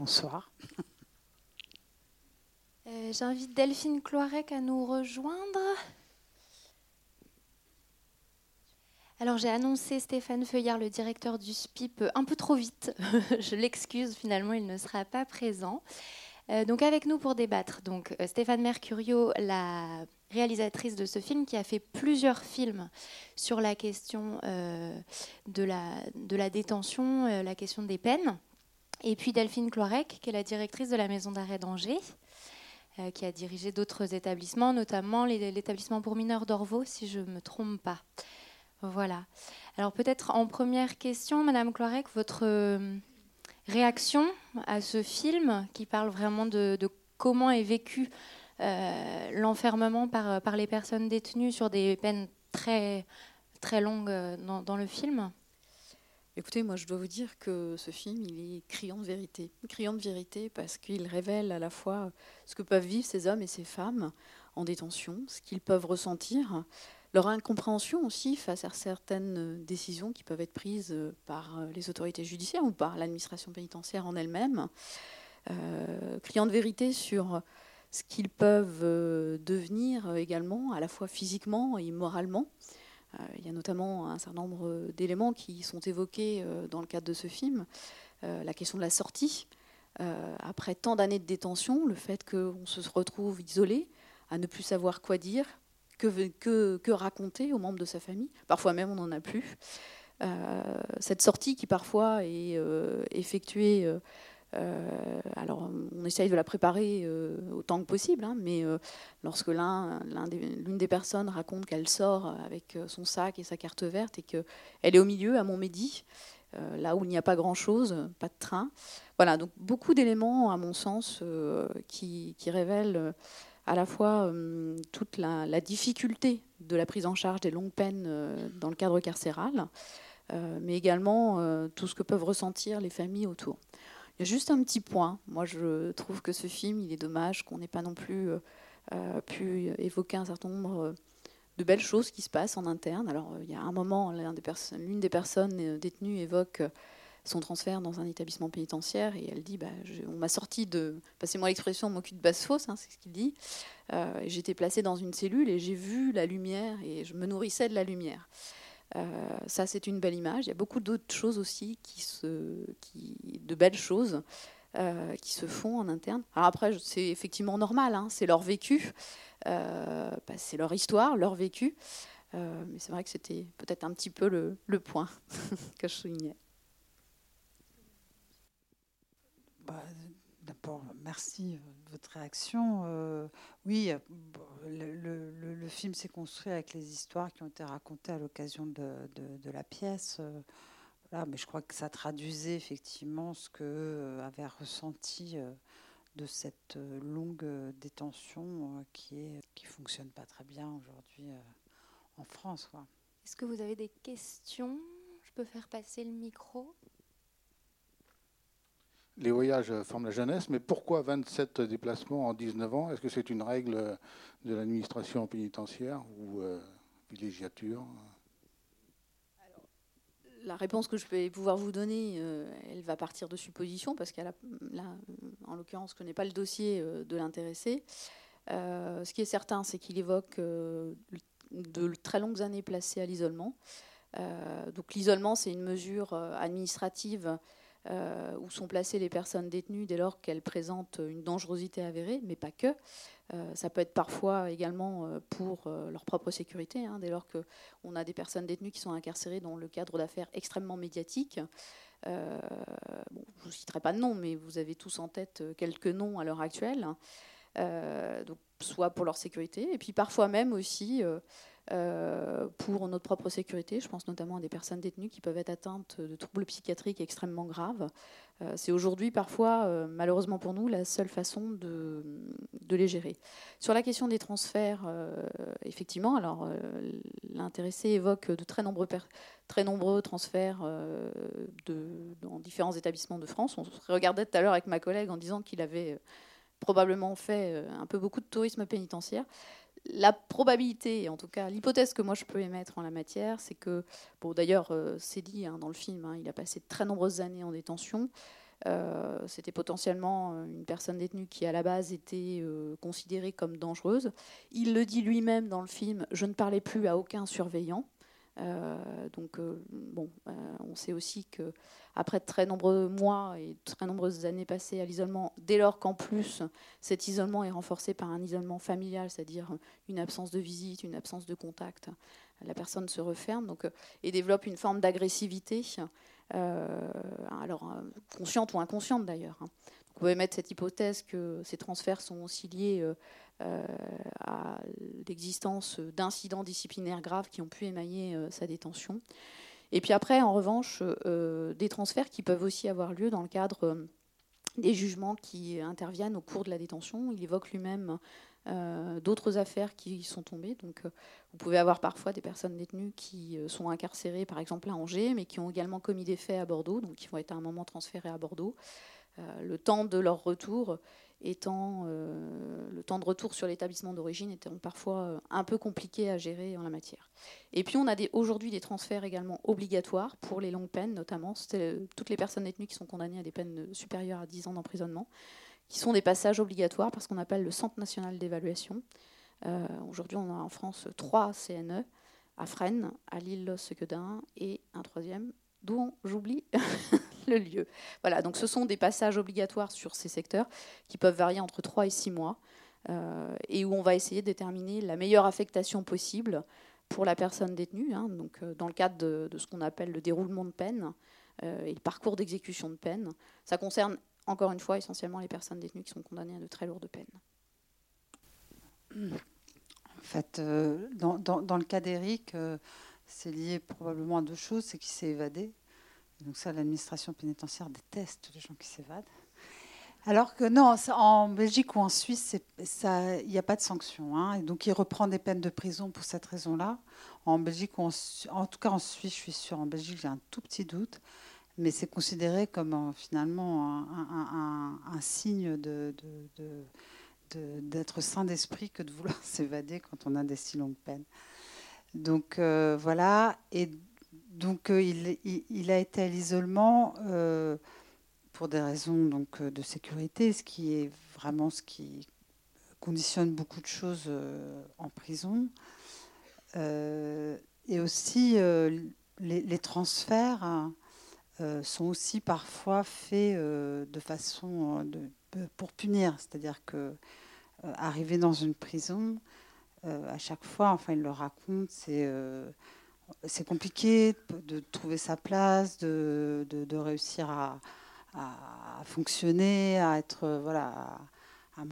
bonsoir. Euh, j'invite Delphine Cloirec à nous rejoindre. Alors j'ai annoncé Stéphane Feuillard, le directeur du SPIP, un peu trop vite. Je l'excuse, finalement il ne sera pas présent. Euh, donc avec nous pour débattre, donc euh, Stéphane Mercurio, la réalisatrice de ce film qui a fait plusieurs films sur la question de la détention, la question des peines. Et puis Delphine Cloirec, qui est la directrice de la maison d'arrêt d'Angers. Euh, qui a dirigé d'autres établissements, notamment l'établissement pour mineurs d'Orvaux, si je ne me trompe pas. Voilà. Alors peut-être en première question, Madame Cloirec, votre euh, réaction à ce film qui parle vraiment de, comment est vécu euh, l'enfermement par, les personnes détenues sur des peines très, très longues dans le film? Écoutez, moi je dois vous dire que ce film, il est criant de vérité. Criant de vérité parce qu'il révèle à la fois ce que peuvent vivre ces hommes et ces femmes en détention, ce qu'ils peuvent ressentir, leur incompréhension aussi face à certaines décisions qui peuvent être prises par les autorités judiciaires ou par l'administration pénitentiaire en elle-même. Euh, criant de vérité sur ce qu'ils peuvent devenir également, à la fois physiquement et moralement. Euh, il y a notamment un certain nombre d'éléments qui sont évoqués euh, dans le cadre de ce film. Euh, la question de la sortie, après tant d'années de détention, le fait qu'on se retrouve isolé, à ne plus savoir quoi dire, que, raconter aux membres de sa famille. Parfois même, on n'en a plus. cette sortie qui parfois est effectuée euh, alors, on essaye de la préparer euh, autant que possible, hein, mais euh, lorsque l'une des, personnes raconte qu'elle sort avec son sac et sa carte verte et qu'elle est au milieu, à Montmédy, là où il n'y a pas grand-chose, pas de train. Voilà, donc beaucoup d'éléments, à mon sens, qui, révèlent à la fois toute la, difficulté de la prise en charge des longues peines dans le cadre carcéral, mais également tout ce que peuvent ressentir les familles autour. Juste un petit point. Moi, je trouve que ce film, il est dommage qu'on n'ait pas non plus euh, euh, pu évoquer un certain nombre euh, de belles choses qui se passent en interne. Alors, il y a un moment, l'une des, personnes détenues évoque son transfert dans un établissement pénitentiaire et elle dit bah, On m'a sorti de. Passez-moi l'expression, on m'occupe de basse fosse, hein, c'est ce qu'il dit. J'étais placée dans une cellule et j'ai vu la lumière et je me nourrissais de la lumière. Euh, ça, c'est une belle image. Il y a beaucoup d'autres choses aussi, qui se, qui, de belles choses euh, qui se font en interne. Alors après, c'est effectivement normal, hein, c'est leur vécu, euh, bah, c'est leur histoire, leur vécu. mais c'est vrai que c'était peut-être un petit peu le, le point que je soulignais. Bah, D'abord, merci votre réaction. Euh, oui, le, le, film s'est construit avec les histoires qui ont été racontées à l'occasion de, la pièce. Euh, mais je crois que ça traduisait effectivement ce que euh, avait ressenti de cette longue détention qui est qui fonctionne pas très bien aujourd'hui en France. Est-ce que vous avez des questions? Je peux faire passer le micro? Les voyages forment la jeunesse, mais pourquoi 27 déplacements en 19 ans? Est-ce que c'est une règle de l'administration pénitentiaire ou euh, villégiature? La réponse que je vais pouvoir vous donner, euh, elle va partir de suppositions, parce qu'elle en l'occurrence, je ne connais pas le dossier euh, de l'intéressé. ce qui est certain, c'est qu'il évoque de très longues années placées à l'isolement. donc l'isolement, c'est une mesure administrative euh, où sont placées les personnes détenues dès lors qu'elles présentent une dangerosité avérée, mais pas que. Euh, ça peut être parfois également euh, pour leur propre sécurité, hein, dès lors qu'on a des personnes détenues qui sont incarcérées dans le cadre d'affaires extrêmement médiatiques. je ne citerai pas de nom, mais vous avez tous en tête quelques noms à l'heure actuelle. donc, soit pour leur sécurité, et puis parfois même aussi pour notre propre sécurité. Je pense notamment à des personnes détenues qui peuvent être atteintes de troubles psychiatriques extrêmement graves. Euh, c'est aujourd'hui parfois, euh, malheureusement pour nous, la seule façon de, les gérer. Sur la question des transferts, effectivement, alors l'intéressé évoque de très nombreux, transferts dans différents établissements de France. On regardait tout à l'heure avec ma collègue en disant qu'il avait probablement fait un peu beaucoup de tourisme pénitentiaire la probabilité, en tout cas l'hypothèse que moi je peux émettre en la matière, c'est que, bon d'ailleurs euh, c'est dit hein, dans le film, hein, il a passé de très nombreuses années en détention, C'était potentiellement une personne détenue qui, à la base, était considérée comme dangereuse. Il le dit lui-même dans le film, je ne parlais plus à aucun surveillant. Donc, bon, on sait aussi que après de très nombreux mois et très nombreuses années passées à l'isolement, dès lors qu'en plus cet isolement est renforcé par un isolement familial, c'est-à-dire une absence de visite, une absence de contact, la personne se referme donc, euh, et développe une forme d'agressivité, euh, alors euh, consciente ou inconsciente d'ailleurs. Hein. Vous pouvez mettre cette hypothèse que ces transferts sont aussi liés à l'existence d'incidents disciplinaires graves qui ont pu émailler sa détention. Et puis après, en revanche, euh, des transferts qui peuvent aussi avoir lieu dans le cadre euh, des jugements qui interviennent au cours de la détention. Il évoque lui-même euh, d'autres affaires qui sont tombées. Donc, vous pouvez avoir parfois des personnes détenues qui sont incarcérées, par exemple à Angers, mais qui ont également commis des faits à Bordeaux, donc qui vont être à un moment transférés à Bordeaux. Le temps de leur retour étant euh, le temps de retour sur l'établissement d'origine étant parfois euh, un peu compliqué à gérer en la matière. Et puis on a aujourd'hui des transferts également obligatoires pour les longues peines, notamment euh, toutes les personnes détenues qui sont condamnées à des peines supérieures à 10 ans d'emprisonnement, qui sont des passages obligatoires parce qu'on appelle le Centre national d'évaluation. aujourd'hui on a en France trois CNE, à Fresnes, à Lille-Sequedin et un troisième dont j'oublie le lieu. Voilà, donc ce sont des passages obligatoires sur ces secteurs qui peuvent varier entre 3 et 6 mois euh, et où on va essayer de déterminer la meilleure affectation possible pour la personne détenue, hein, donc, euh, dans le cadre de, ce qu'on appelle le déroulement de peine euh, et le parcours d'exécution de peine. Ça concerne encore une fois essentiellement les personnes détenues qui sont condamnées à de très lourdes peines. En fait, dans, dans, le cas d'Éric, c'est lié probablement à deux choses. C'est qu'il s'est évadé. Donc ça, l'administration pénitentiaire déteste les gens qui s'évadent. Alors que non, en Belgique ou en Suisse, il n'y a pas de sanction. Hein. donc il reprend des peines de prison pour cette raison-là. En Belgique, en, tout cas en Suisse, je suis sûre, en Belgique, j'ai un tout petit doute. Mais c'est considéré comme euh, finalement un, signe d'être sain d'esprit que de vouloir s'évader quand on a des si longues peines. Donc euh, voilà, et donc euh, il, a été à l'isolement euh, pour des raisons donc, de sécurité, ce qui est vraiment ce qui conditionne beaucoup de choses en prison. et aussi, les, transferts hein, sont aussi parfois faits de façon pour punir, c'est-à-dire que arriver dans une prison, euh, à chaque fois, enfin, il le raconte, c'est euh, c'est compliqué de trouver sa place, de, de, réussir à, à, fonctionner, à être voilà, à,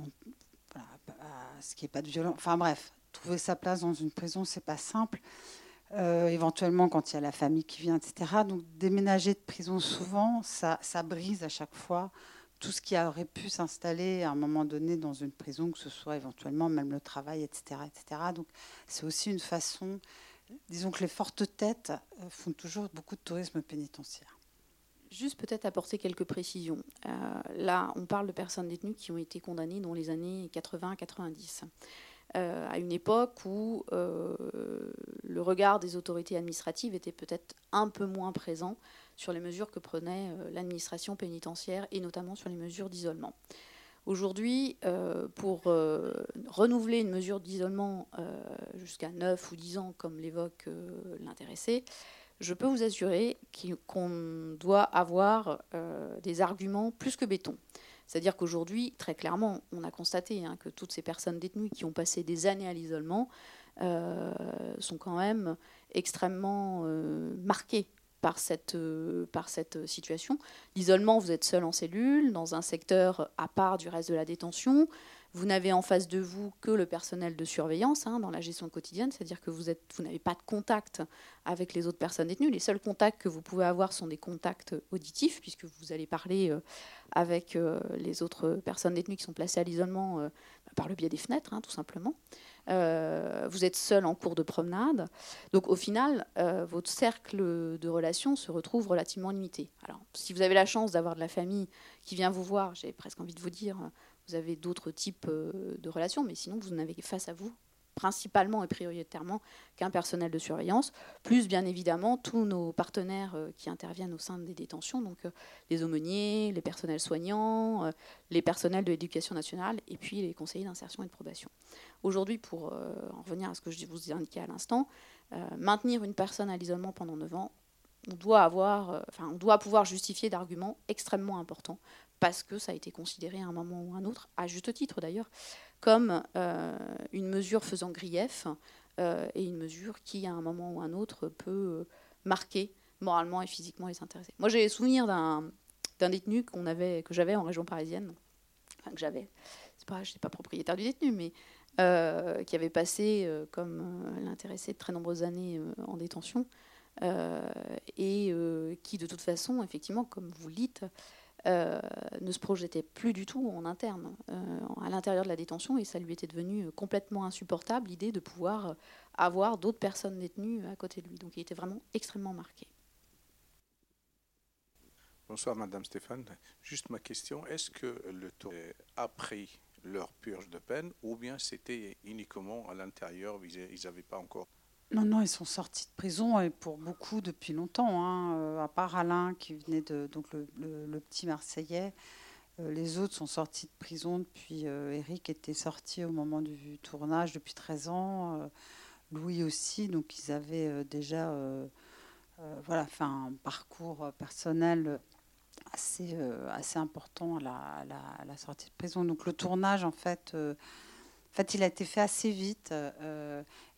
ce qui n'est pas de violence. Enfin bref, trouver sa place dans une prison, c'est pas simple. Euh, éventuellement, quand il y a la famille qui vient, etc. Donc déménager de prison souvent, ça, ça brise à chaque fois tout ce qui aurait pu s'installer à un moment donné dans une prison, que ce soit éventuellement même le travail, etc. etc. Donc c'est aussi une façon, disons que les fortes têtes euh, font toujours beaucoup de tourisme pénitentiaire. Juste peut-être apporter quelques précisions. Euh, là, on parle de personnes détenues qui ont été condamnées dans les années 80-90. Euh, à une époque où le regard des autorités administratives était peut-être un peu moins présent sur les mesures que prenait l'administration pénitentiaire et notamment sur les mesures d'isolement. Aujourd'hui, euh, pour euh, renouveler une mesure d'isolement jusqu'à 9 ou 10 ans, comme l'évoque l'intéressé, je peux vous assurer qu'on doit avoir des arguments plus que béton. C'est-à-dire qu'aujourd'hui, très clairement, on a constaté hein, que toutes ces personnes détenues qui ont passé des années à l'isolement sont quand même extrêmement marquées par cette, euh, par cette situation. L'isolement, vous êtes seul en cellule, dans un secteur à part du reste de la détention. Vous n'avez en face de vous que le personnel de surveillance hein, dans la gestion quotidienne, c'est-à-dire que vous, vous n'avez pas de contact avec les autres personnes détenues. Les seuls contacts que vous pouvez avoir sont des contacts auditifs, puisque vous allez parler euh, avec euh, les autres personnes détenues qui sont placées à l'isolement par le biais des fenêtres, hein, tout simplement. Euh, vous êtes seul en cours de promenade. Donc au final, euh, votre cercle de relations se retrouve relativement limité. Alors si vous avez la chance d'avoir de la famille qui vient vous voir, j'ai presque envie de vous dire, vous avez d'autres types euh, de relations, mais sinon vous n'avez face à vous principalement et prioritairement qu'un personnel de surveillance, plus bien évidemment tous nos partenaires euh, qui interviennent au sein des détentions, donc euh, les aumôniers, les personnels soignants, euh, les personnels de l'éducation nationale et puis les conseillers d'insertion et de probation. Aujourd'hui, pour en revenir à ce que je vous ai indiqué à l'instant, maintenir une personne à l'isolement pendant 9 ans, on doit, avoir, enfin, on doit pouvoir justifier d'arguments extrêmement importants parce que ça a été considéré à un moment ou à un autre, à juste titre d'ailleurs, comme euh, une mesure faisant grief euh, et une mesure qui, à un moment ou un autre, peut marquer moralement et physiquement les intéressés. Moi, j'ai souvenir d'un détenu que j'avais en région parisienne, enfin que j'avais, je n'étais pas propriétaire du détenu, mais euh, qui avait passé, comme l'intéressé, de très nombreuses années en détention, et qui, de toute façon, effectivement, comme vous le dites, euh, ne se projetait plus du tout en interne, euh, à l'intérieur de la détention, et ça lui était devenu complètement insupportable l'idée de pouvoir avoir d'autres personnes détenues à côté de lui. Donc il était vraiment extrêmement marqué. Bonsoir Madame Stéphane. Juste ma question, est-ce que le taux a pris leur purge de peine ou bien c'était uniquement à l'intérieur, ils n'avaient pas encore non, non, ils sont sortis de prison et pour beaucoup depuis longtemps, hein, euh, à part Alain qui venait de donc le, petit Marseillais. Euh, les autres sont sortis de prison depuis. Euh, Eric était sorti au moment du tournage depuis 13 ans. Louis aussi, donc ils avaient déjà voilà, fait un parcours personnel assez, assez important à la, sortie de prison. Donc le tournage, en fait, en fait il a été fait assez vite.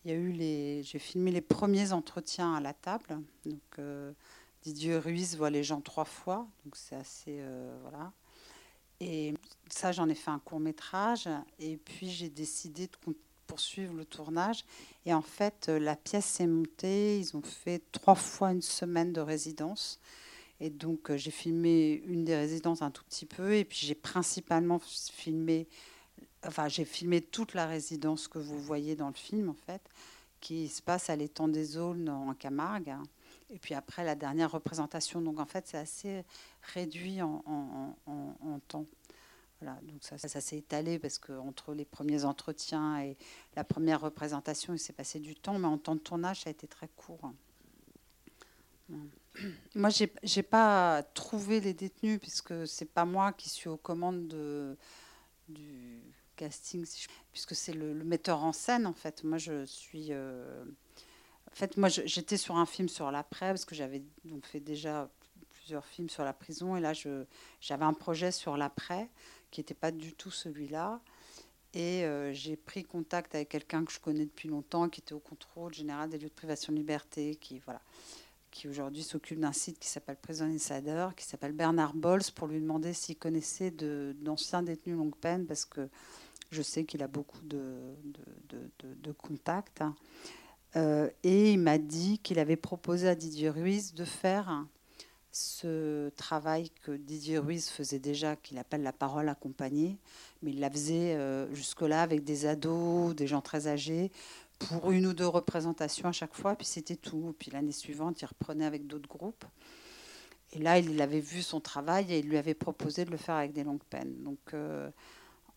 Il y a eu les, j'ai filmé les premiers entretiens à la table. Donc euh, Didier Ruiz voit les gens trois fois, donc c'est assez euh, voilà. Et ça, j'en ai fait un court métrage. Et puis j'ai décidé de poursuivre le tournage. Et en fait, euh, la pièce s'est montée. Ils ont fait trois fois une semaine de résidence. Et donc, j'ai filmé une des résidences un tout petit peu. Et puis, j'ai principalement filmé enfin, j'ai filmé toute la résidence que vous voyez dans le film, en fait, qui se passe à l'étang des Aulnes en Camargue. Et puis après, la dernière représentation. Donc, en fait, c'est assez réduit en, temps. Voilà, donc ça, s'est étalé parce qu'entre les premiers entretiens et la première représentation, il s'est passé du temps, mais en temps de tournage, ça a été très court. Moi, j'ai n'ai pas trouvé les détenus puisque c'est pas moi qui suis aux commandes de, du, casting, puisque c'est le, metteur en scène en fait. Moi, je suis. Euh, en fait, moi, j'étais sur un film sur l'après parce que j'avais donc fait déjà plusieurs films sur la prison et là, j'avais un projet sur l'après qui n'était pas du tout celui-là. Et euh, j'ai pris contact avec quelqu'un que je connais depuis longtemps, qui était au contrôle général des lieux de privation de liberté, qui voilà, qui aujourd'hui s'occupe d'un site qui s'appelle Prison Insider, qui s'appelle Bernard Bols, pour lui demander s'il connaissait d'anciens détenus longue peine, parce que je sais qu'il a beaucoup de, contacts. Euh, et il m'a dit qu'il avait proposé à Didier Ruiz de faire ce travail que Didier Ruiz faisait déjà, qu'il appelle la parole accompagnée, mais il la faisait euh, jusque-là avec des ados, des gens très âgés, pour une ou deux représentations à chaque fois, puis c'était tout. Puis l'année suivante, il reprenait avec d'autres groupes. Et là, il avait vu son travail et il lui avait proposé de le faire avec des longues peines. Donc, euh,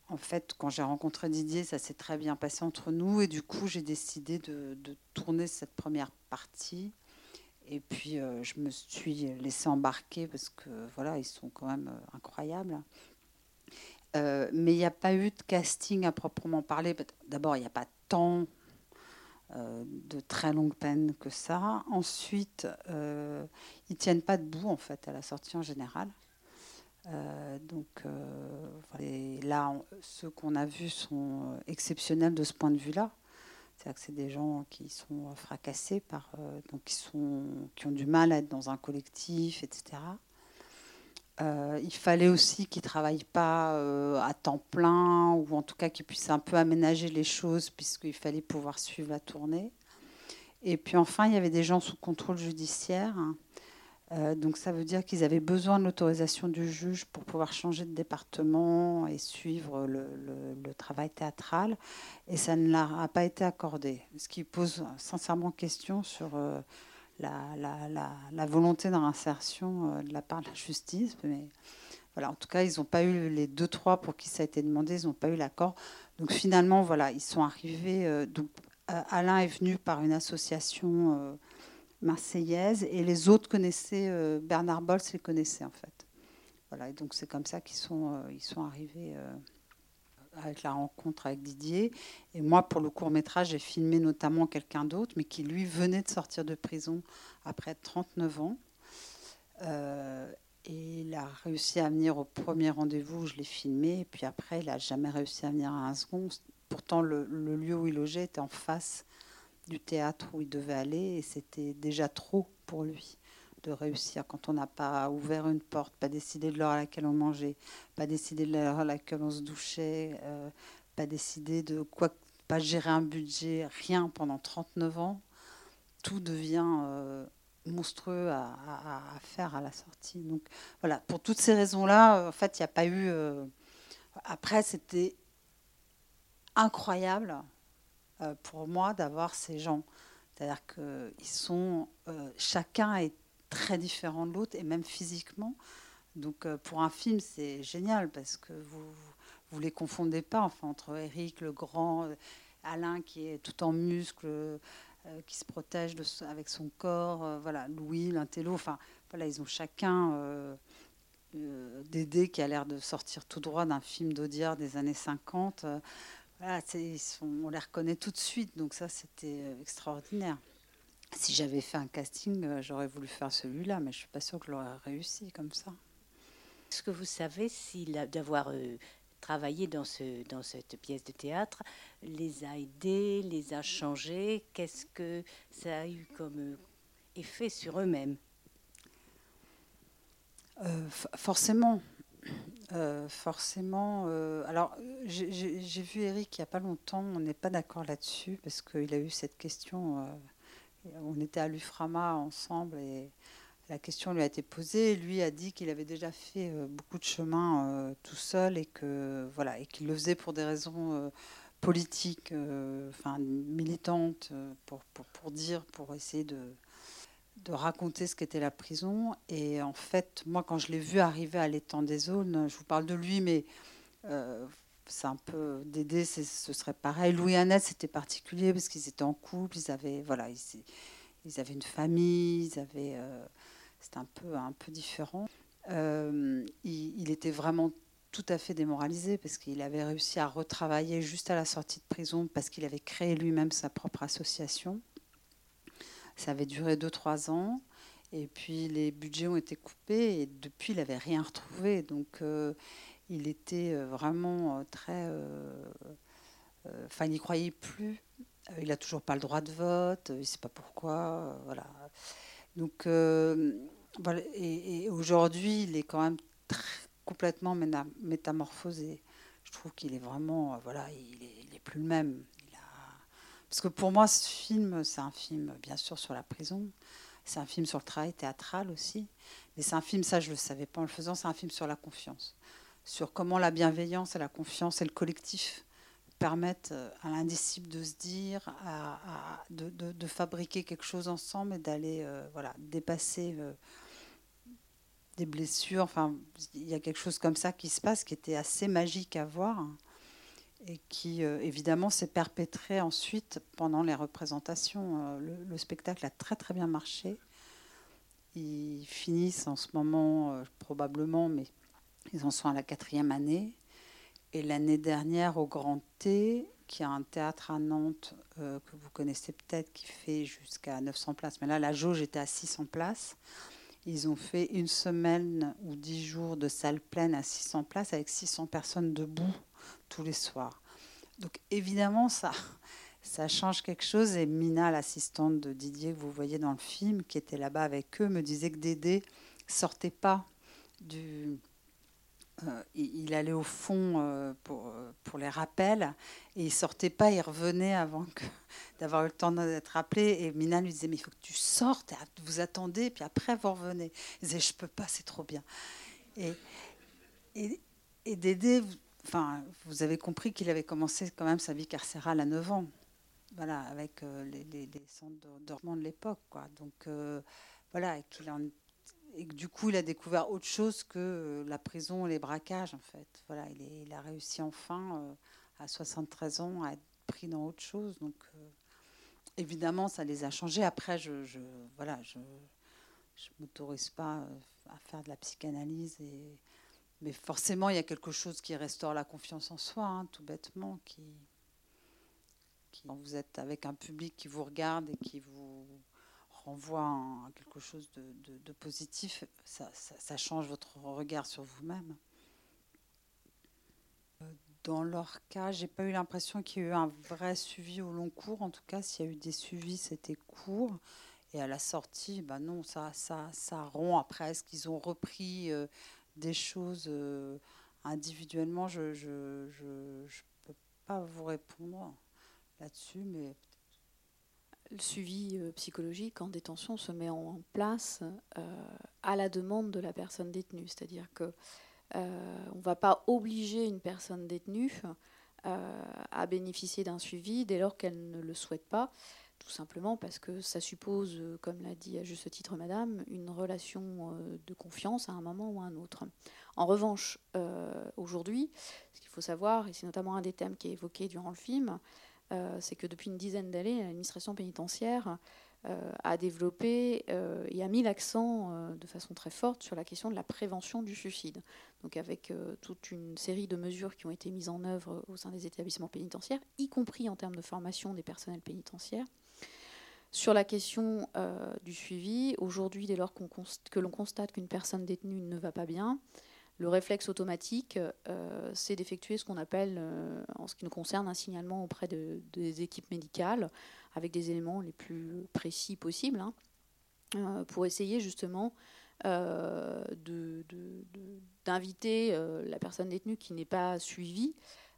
en fait, quand j'ai rencontré Didier, ça s'est très bien passé entre nous. Et du coup, j'ai décidé de, tourner cette première partie. Et puis, euh, je me suis laissé embarquer parce que, voilà, ils sont quand même euh, incroyables. Euh, mais il n'y a pas eu de casting à proprement parler. D'abord, il n'y a pas tant de très longues peines que ça. Ensuite, ils ne tiennent pas debout, en fait, à la sortie en général. Euh, donc euh, là, ceux qu'on a vus sont exceptionnels de ce point de vue-là. C'est-à-dire que c'est des gens qui sont fracassés, euh, donc qui ont du mal à être dans un collectif, etc. il fallait aussi qu'ils ne travaillent pas à temps plein, ou en tout cas qu'ils puissent un peu aménager les choses, puisqu'il fallait pouvoir suivre la tournée. Et puis enfin, il y avait des gens sous contrôle judiciaire. Hein, euh, donc ça veut dire qu'ils avaient besoin de l'autorisation du juge pour pouvoir changer de département et suivre le, travail théâtral. Et ça ne leur a pas été accordé. Ce qui pose sincèrement question sur euh, la, volonté d'insertion euh, de la part de la justice. Mais voilà, en tout cas, ils n'ont pas eu les deux, trois pour qui ça a été demandé, ils n'ont pas eu l'accord. Donc finalement, voilà, ils sont arrivés. donc Alain est venu par une association marseillaise et les autres connaissaient, Bernard Bols les connaissait en fait. Voilà, et donc c'est comme ça qu'ils sont, ils sont arrivés avec la rencontre avec Didier. Et moi, pour le court métrage, j'ai filmé notamment quelqu'un d'autre, mais qui lui venait de sortir de prison après 39 ans. Euh, et il a réussi à venir au premier rendez-vous, je l'ai filmé, puis après, il n'a jamais réussi à venir à un second. Pourtant, le, lieu où il logeait était en face du théâtre où il devait aller, et c'était déjà trop pour lui de réussir quand on n'a pas ouvert une porte, pas décidé de l'heure à laquelle on mangeait, pas décidé de l'heure à laquelle on se douchait, euh, pas décidé de quoi, pas gérer un budget, rien pendant 39 ans. Tout devient euh, monstrueux à, faire à la sortie. Donc voilà, pour toutes ces raisons-là, euh, en fait, il n'y a pas eu. Après, c'était incroyable pour moi d'avoir ces gens. C'est-à-dire qu'ils sont. chacun est très différent de l'autre, et même physiquement. Donc euh, pour un film, c'est génial parce que vous vous les confondez pas enfin, entre Eric le grand, euh, Alain qui est tout en muscles, euh, qui se protège avec son corps, voilà, Louis, l'intello. Enfin voilà, ils ont chacun Dédé qui a l'air de sortir tout droit d'un film d'Audiard des années 50. Voilà, ils sont, on les reconnaît tout de suite, donc ça c'était extraordinaire. Si j'avais fait un casting, euh, j'aurais voulu faire celui-là, mais je suis pas sûre que j'aurais réussi comme ça. Est-ce que vous savez s'il a d'avoir euh, travaillé dans, ce, dans cette pièce de théâtre les a aidés, les a changés? Qu'est-ce que ça a eu comme euh, effet sur eux-mêmes? Forcément. Forcément. alors, j'ai vu Eric il n'y a pas longtemps, on n'est pas d'accord là-dessus, parce qu'il a eu cette question on était à l'UFRAMA ensemble et la question lui a été posée. Lui a dit qu'il avait déjà fait euh, beaucoup de chemin euh, tout seul et que voilà qu'il le faisait pour des raisons euh, politiques, enfin militantes, pour, pour, dire, pour essayer de, de raconter ce qu'était la prison. Et en fait, moi, quand je l'ai vu arriver à l'étang des zones, je vous parle de lui, mais c'est un peu Dédé, ce serait pareil. Louis et Annette, c'était particulier parce qu'ils étaient en couple, ils avaient, voilà, ils, avaient une famille, ils avaient, euh, c'était un peu, un peu différent. Euh, il, était vraiment tout à fait démoralisé parce qu'il avait réussi à retravailler juste à la sortie de prison parce qu'il avait créé lui-même sa propre association. Ça avait duré 2-3 ans. Et puis les budgets ont été coupés et depuis il n'avait rien retrouvé. Donc euh, il était euh, vraiment euh, très. Enfin, il n'y croyait plus. Il n'a toujours pas le droit de vote, il ne sait pas pourquoi. Voilà. Donc. Et, aujourd'hui, il est quand même complètement métamorphosé. Je trouve qu'il est vraiment. Voilà, il n'est plus le même. Parce que pour moi, ce film, c'est un film, bien sûr, sur la prison. C'est un film sur le travail théâtral aussi. Mais c'est un film, ça, je ne le savais pas en le faisant, c'est un film sur la confiance sur comment la bienveillance et la confiance et le collectif permettent euh, à l'indisciple de se dire, de, fabriquer quelque chose ensemble et d'aller euh, voilà, dépasser euh, des blessures. Enfin, il y a quelque chose comme ça qui se passe qui était assez magique à voir et qui évidemment s'est perpétré ensuite pendant les représentations. Le, le, spectacle a très très bien marché. Ils finissent en ce moment probablement, mais ils en sont à la quatrième année. Et l'année dernière, au Grand T, qui a un théâtre à Nantes euh, que vous connaissez peut-être, qui fait jusqu'à 900 places. Mais là, la jauge était à 600 places. Ils ont fait une semaine ou dix jours de salle pleine à 600 places avec 600 personnes debout tous les soirs. Donc évidemment, ça, ça change quelque chose. Et Mina, l'assistante de Didier que vous voyez dans le film, qui était là-bas avec eux, me disait que Dédé sortait pas du, euh, il, allait au fond euh, pour, euh, pour, les rappels et il sortait pas, il revenait avant d'avoir eu le temps d'être appelé. Et Mina lui disait Mais il faut que tu sortes, vous attendez, puis après vous revenez. Il disait Je peux pas, c'est trop bien. Et, et, Dédé, enfin, vous avez compris qu'il avait commencé quand même sa vie carcérale à 9 ans, voilà, avec les, les, centres de, de l'époque. Quoi. Donc voilà, qu'il en et du coup, il a découvert autre chose que la prison et les braquages, en fait. Voilà, il, a réussi enfin, à 73 ans, à être pris dans autre chose. Donc, évidemment, ça les a changés. Après, je, voilà, je, je m'autorise pas à faire de la psychanalyse et mais forcément, il y a quelque chose qui restaure la confiance en soi, hein, tout bêtement, quand vous êtes avec un public qui vous regarde et qui vous renvoie à quelque chose de, positif, ça, change votre regard sur vous-même. Dans leur cas, j'ai pas eu l'impression qu'il y ait eu un vrai suivi au long cours. En tout cas, s'il y a eu des suivis, c'était court. Et à la sortie, ben non, ça, ça, ça rompt. Après, est-ce qu'ils ont repris euh, des choses euh, individuellement, je ne je, je, je peux pas vous répondre là-dessus, mais le suivi euh, psychologique en détention se met en place euh, à la demande de la personne détenue. C'est-à-dire que on ne va pas obliger une personne détenue à bénéficier d'un suivi dès lors qu'elle ne le souhaite pas tout simplement parce que ça suppose, euh, comme l'a dit à juste titre Madame, une relation euh, de confiance à un moment ou à un autre. En revanche, euh, aujourd'hui, ce qu'il faut savoir, et c'est notamment un des thèmes qui est évoqué durant le film, c'est que depuis une dizaine d'années, l'administration pénitentiaire a développé et a mis l'accent de façon très forte sur la question de la prévention du suicide. Donc avec toute une série de mesures qui ont été mises en œuvre au sein des établissements pénitentiaires, y compris en termes de formation des personnels pénitentiaires, sur la question euh, du suivi, aujourd'hui, dès lors que l'on constate qu'une personne détenue ne va pas bien, le réflexe automatique, euh, c'est d'effectuer ce qu'on appelle, euh, en ce qui nous concerne, un signalement auprès des équipes médicales, avec des éléments les plus précis possibles, hein, pour essayer justement d'inviter la personne détenue qui n'est pas suivie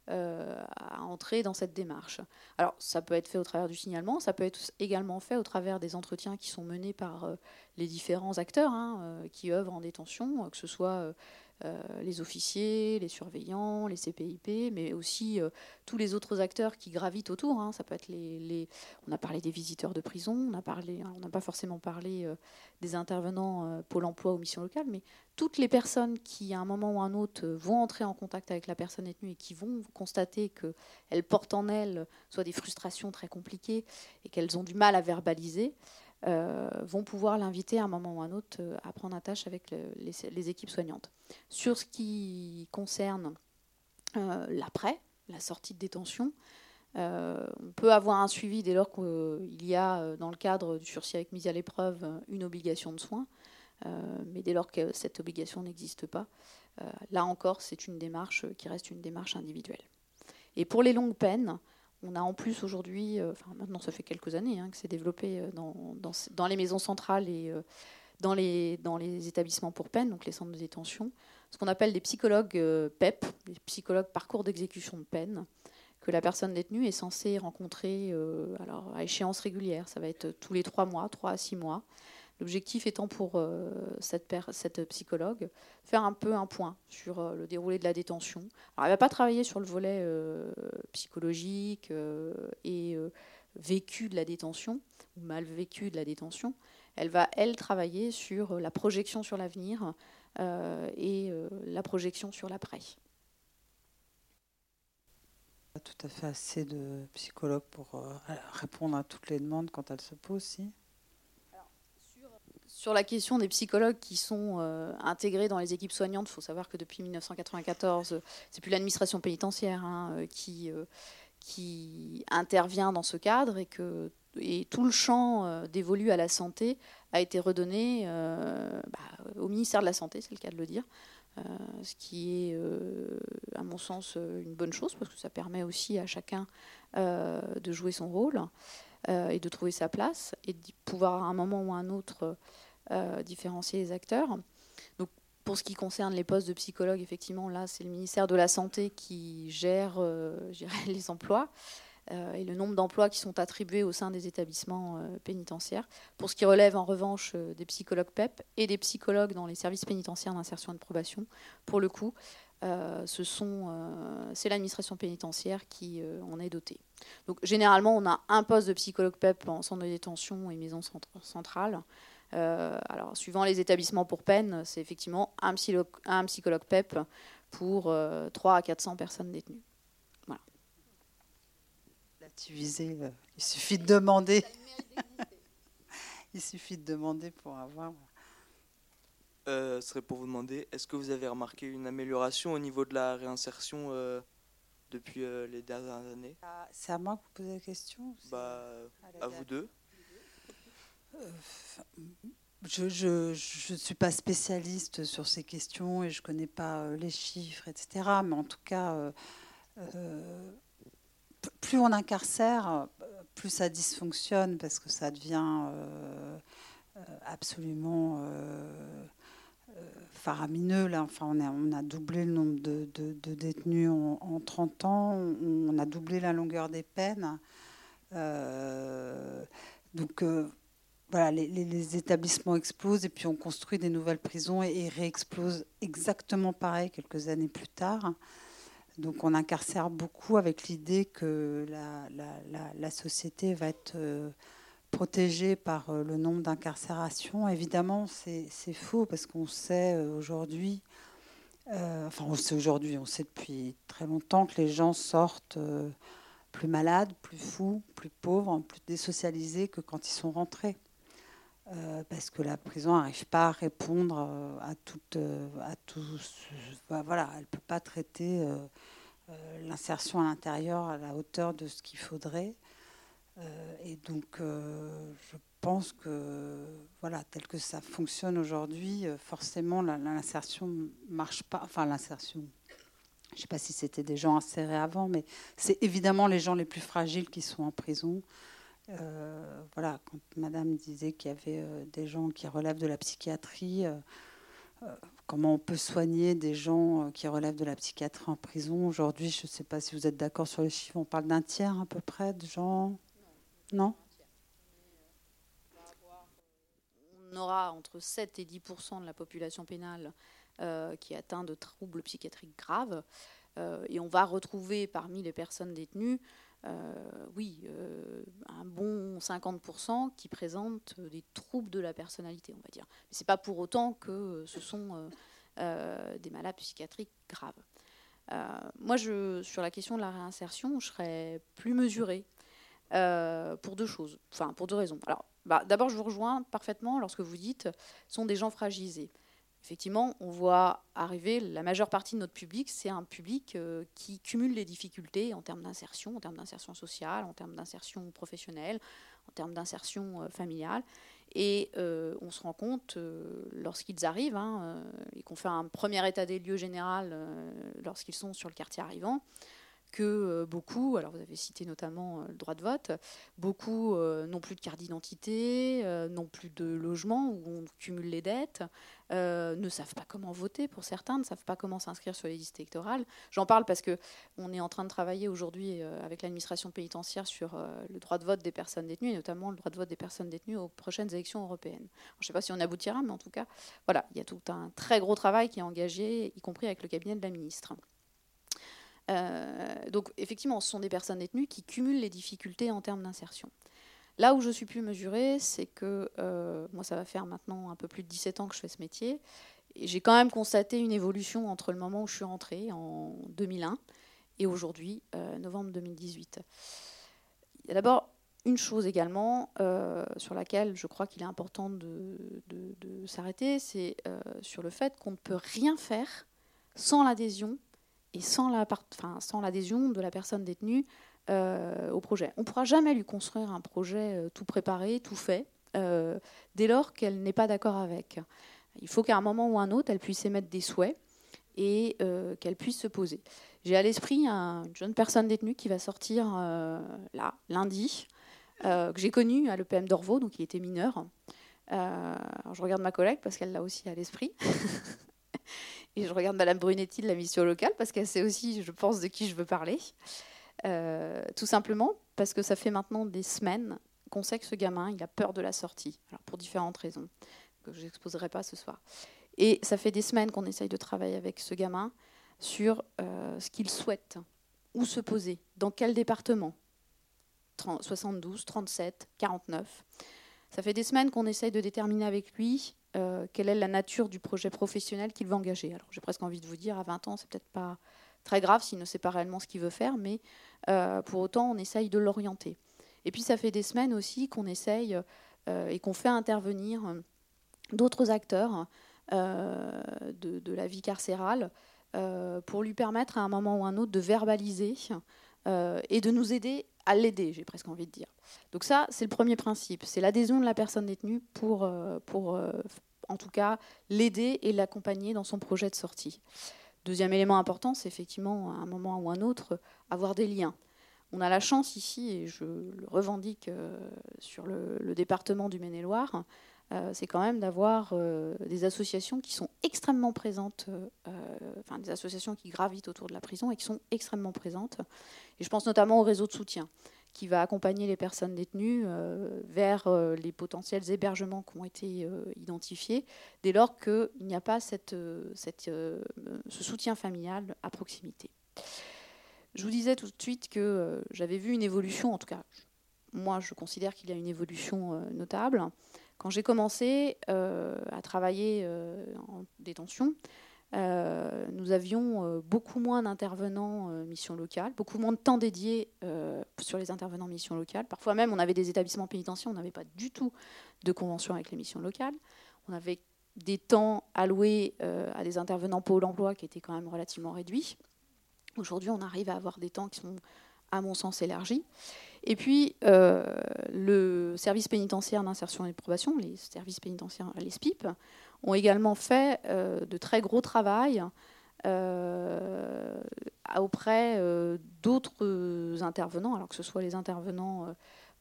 à entrer dans cette démarche. Alors, ça peut être fait au travers du signalement, ça peut être également fait au travers des entretiens qui sont menés par euh, les différents acteurs hein, euh, qui œuvrent en détention, que ce soit euh, les officiers, les surveillants, les CPIP, mais aussi euh, tous les autres acteurs qui gravitent autour. Hein. Ça peut être les, on a parlé des visiteurs de prison, on a parlé, hein, on n'a pas forcément parlé euh, des intervenants Pôle Emploi ou missions locales, mais toutes les personnes qui, à un moment ou un autre, vont entrer en contact avec la personne détenue et qui vont constater qu'elle porte en elles soit des frustrations très compliquées et qu'elles ont du mal à verbaliser, euh, vont pouvoir l'inviter à un moment ou à un autre euh, à prendre tâche avec les, équipes soignantes. Sur ce qui concerne euh, l'après, la sortie de détention, on peut avoir un suivi dès lors qu'il y a, dans le cadre du sursis avec mise à l'épreuve, une obligation de soins. mais dès lors que cette obligation n'existe pas, là encore, c'est une démarche qui reste une démarche individuelle. Et pour les longues peines, on a en plus aujourd'hui, euh, maintenant ça fait quelques années hein, que c'est développé euh, dans, les maisons centrales et euh, dans, les, établissements pour peine, donc les centres de détention, ce qu'on appelle des psychologues PEP, e des psychologues parcours d'exécution de peine, que la personne détenue est censée rencontrer à échéance régulière. Ça va être tous les trois mois, trois à six mois. L'objectif étant pour euh, cette, cette, psychologue faire un peu un point sur euh, le déroulé de la détention. Alors, elle ne va pas travailler sur le volet euh, psychologique et vécu de la détention, ou mal vécu de la détention. Elle va, elle, travailler sur la projection sur l'avenir et la projection sur l'après. Tout à fait assez de psychologues pour répondre à toutes les demandes quand elles se posent, si sur la question des psychologues qui sont euh, intégrés dans les équipes soignantes, il faut savoir que depuis 1994, c'est plus l'administration pénitentiaire hein, euh, qui, euh, intervient dans ce cadre et que tout le champ dévolu à la santé a été redonné bah, au ministère de la Santé, c'est le cas de le dire, ce qui est, à mon sens, une bonne chose parce que ça permet aussi à chacun de jouer son rôle et de trouver sa place et de pouvoir à un moment ou à un autre euh, différencier les acteurs. Donc, pour ce qui concerne les postes de psychologue, effectivement, là, c'est le ministère de la Santé qui gère euh, les emplois euh, et le nombre d'emplois qui sont attribués au sein des établissements pénitentiaires. Pour ce qui relève en revanche des psychologues PEP et des psychologues dans les services pénitentiaires d'insertion et de probation, pour le coup, c'est l'administration pénitentiaire qui en est dotée. Donc généralement, on a un poste de psychologue PEP en centre de détention et maison centrale. Alors, suivant les établissements pour peine, c'est effectivement un, un, psychologue PEP pour 3 à 400 personnes détenues. Voilà. il suffit de demander. il suffit de demander pour avoir. Euh, ce serait pour vous demander, est-ce que vous avez remarqué une amélioration au niveau de la réinsertion euh, depuis euh, les dernières années? Ah, C'est à moi que vous posez la question bah, À vous deux. Je ne suis pas spécialiste sur ces questions et je ne connais pas les chiffres, etc. Mais en tout cas, plus on incarcère, plus ça dysfonctionne parce que ça devient absolument faramineux. Là. Enfin, on, a, on doublé le nombre de, détenus en, 30 ans, on, a doublé la longueur des peines. Euh, donc euh, voilà, les, établissements explosent et puis on construit des nouvelles prisons et, réexplosent exactement pareil quelques années plus tard. Donc on incarcère beaucoup avec l'idée que la, société va être euh, protégé par euh, le nombre d'incarcérations. Évidemment, c'est faux parce qu'on sait euh, aujourd'hui, enfin on sait aujourd'hui, on sait depuis très longtemps que les gens sortent plus malades, plus fous, plus pauvres, plus désocialisés que quand ils sont rentrés. Parce que la prison n'arrive pas à répondre à tout, à bah, voilà, elle peut pas traiter l'insertion à l'intérieur à la hauteur de ce qu'il faudrait. Euh, et donc, euh, je pense que, voilà, tel que ça fonctionne aujourd'hui, euh, forcément, l'insertion marche pas. Enfin, l'insertion, je ne sais pas si c'était des gens insérés avant, mais c'est évidemment les gens les plus fragiles qui sont en prison. Voilà, quand Madame disait qu'il y avait des gens qui relèvent de la psychiatrie, comment on peut soigner des gens qui relèvent de la psychiatrie en prison? Aujourd'hui, je ne sais pas si vous êtes d'accord sur les chiffres, on parle d'un tiers à peu près de gens? Non? On aura entre 7 et 10% de la population pénale euh, qui est atteinte de troubles psychiatriques graves. Euh, et on va retrouver parmi les personnes détenues, euh, oui, un bon 50% qui présentent des troubles de la personnalité, on va dire. Mais ce n'est pas pour autant que ce sont des malades psychiatriques graves. moi, sur la question de la réinsertion, je serais plus mesurée euh, pour deux choses, enfin pour deux raisons. Alors, bah, d'abord, je vous rejoins parfaitement lorsque vous dites sont des gens fragilisés. Effectivement, on voit arriver la majeure partie de notre public, c'est un public euh, qui cumule les difficultés en termes d'insertion, en termes d'insertion sociale, en termes d'insertion professionnelle, en termes d'insertion euh, familiale. Et on se rend compte, lorsqu'ils arrivent, hein, et qu'on fait un premier état des lieux général lorsqu'ils sont sur le quartier arrivant, que euh, beaucoup, alors vous avez cité notamment euh, le droit de vote, beaucoup euh, n'ont plus de carte d'identité, n'ont plus de logement où on cumule les dettes, ne savent pas comment voter pour certains, ne savent pas comment s'inscrire sur les listes électorales. J'en parle parce que on est en train de travailler aujourd'hui avec l'administration pénitentiaire sur le droit de vote des personnes détenues, et notamment le droit de vote des personnes détenues aux prochaines élections européennes. je ne sais pas si on aboutira, mais en tout cas, voilà, il y a tout un très gros travail qui est engagé, y compris avec le cabinet de la ministre. Euh, donc effectivement, ce sont des personnes détenues qui cumulent les difficultés en termes d'insertion. Là où je suis plus mesurée, c'est que euh, moi, ça va faire maintenant un peu plus de 17 ans que je fais ce métier. Et j'ai quand même constaté une évolution entre le moment où je suis rentrée, en 2001, et aujourd'hui, euh, novembre 2018. Il y a d'abord une chose également sur laquelle je crois qu'il est important de, de s'arrêter, c'est sur le fait qu'on ne peut rien faire sans l'adhésion sans l'adhésion de la personne détenue euh, au projet. On ne pourra jamais lui construire un projet euh, tout préparé, tout fait, euh, dès lors qu'elle n'est pas d'accord avec. Il faut qu'à un moment ou un autre, elle puisse émettre des souhaits et qu'elle puisse se poser. J'ai à l'esprit une jeune personne détenue qui va sortir là, lundi, que j'ai connue à l'EPM d'Orvaux, donc il était mineur. je regarde ma collègue parce qu'elle l'a aussi à l'esprit. Et je regarde Madame Brunetti de la mission locale parce qu'elle sait aussi, je pense, de qui je veux parler. Euh, tout simplement parce que ça fait maintenant des semaines qu'on sait que ce gamin, il a peur de la sortie. Alors pour différentes raisons que je n'exposerai pas ce soir. Et ça fait des semaines qu'on essaye de travailler avec ce gamin sur euh, ce qu'il souhaite, où se poser, dans quel département. 72, 37, 49. Ça fait des semaines qu'on essaye de déterminer avec lui quelle est la nature du projet professionnel qu'il va engager. Alors j'ai presque envie de vous dire, à 20 ans, c'est peut-être pas très grave s'il ne sait pas réellement ce qu'il veut faire, mais pour autant, on essaye de l'orienter. Et puis ça fait des semaines aussi qu'on essaye et qu'on fait intervenir d'autres acteurs de, de, la vie carcérale pour lui permettre à un moment ou un autre de verbaliser euh, et de nous aider à l'aider, j'ai presque envie de dire. Donc ça, c'est le premier principe, c'est l'adhésion de la personne détenue pour, euh, pour euh, en tout cas, l'aider et l'accompagner dans son projet de sortie. Deuxième élément important, c'est effectivement, à un moment ou un autre, avoir des liens. On a la chance ici, et je le revendique sur le, département du Maine-et-Loire, euh, c'est quand même d'avoir euh, des associations qui sont extrêmement présentes, euh, enfin des associations qui gravitent autour de la prison et qui sont extrêmement présentes. Et je pense notamment au réseau de soutien qui va accompagner les personnes détenues vers les potentiels hébergements qui ont été identifiés, dès lors qu'il n'y a pas ce soutien familial à proximité. Je vous disais tout de suite que j'avais vu une évolution, en tout cas, moi je considère qu'il y a une évolution notable. Quand j'ai commencé euh, à travailler euh, en détention, euh, nous avions beaucoup moins d'intervenants mission locale, beaucoup moins de temps dédié sur les intervenants mission locale. Parfois même, on avait des établissements pénitentiaires, on n'avait pas du tout de convention avec les missions locales. On avait des temps alloués à des intervenants Pôle emploi qui étaient quand même relativement réduits. Aujourd'hui, on arrive à avoir des temps qui sont, à mon sens, élargis. Et puis, euh, le service pénitentiaire d'insertion et de probation, les services pénitentiaires, les SPIP, ont également fait euh, de très gros travail euh, auprès d'autres intervenants, alors que ce soit les intervenants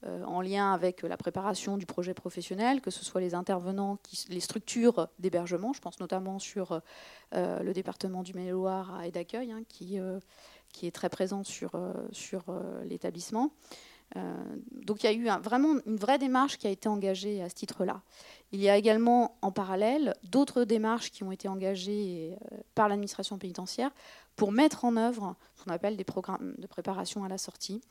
en lien avec la préparation du projet professionnel, que ce soit les intervenants, qui, les structures d'hébergement, je pense notamment sur le département du Maine-et-Loire à d'accueil, hein, qui, est très présent sur l'établissement. Euh, donc il y a eu vraiment une vraie démarche qui a été engagée à ce titre-là. Il y a également en parallèle d'autres démarches qui ont été engagées euh, par l'administration pénitentiaire pour mettre en œuvre ce qu'on appelle des programmes de préparation à la sortie,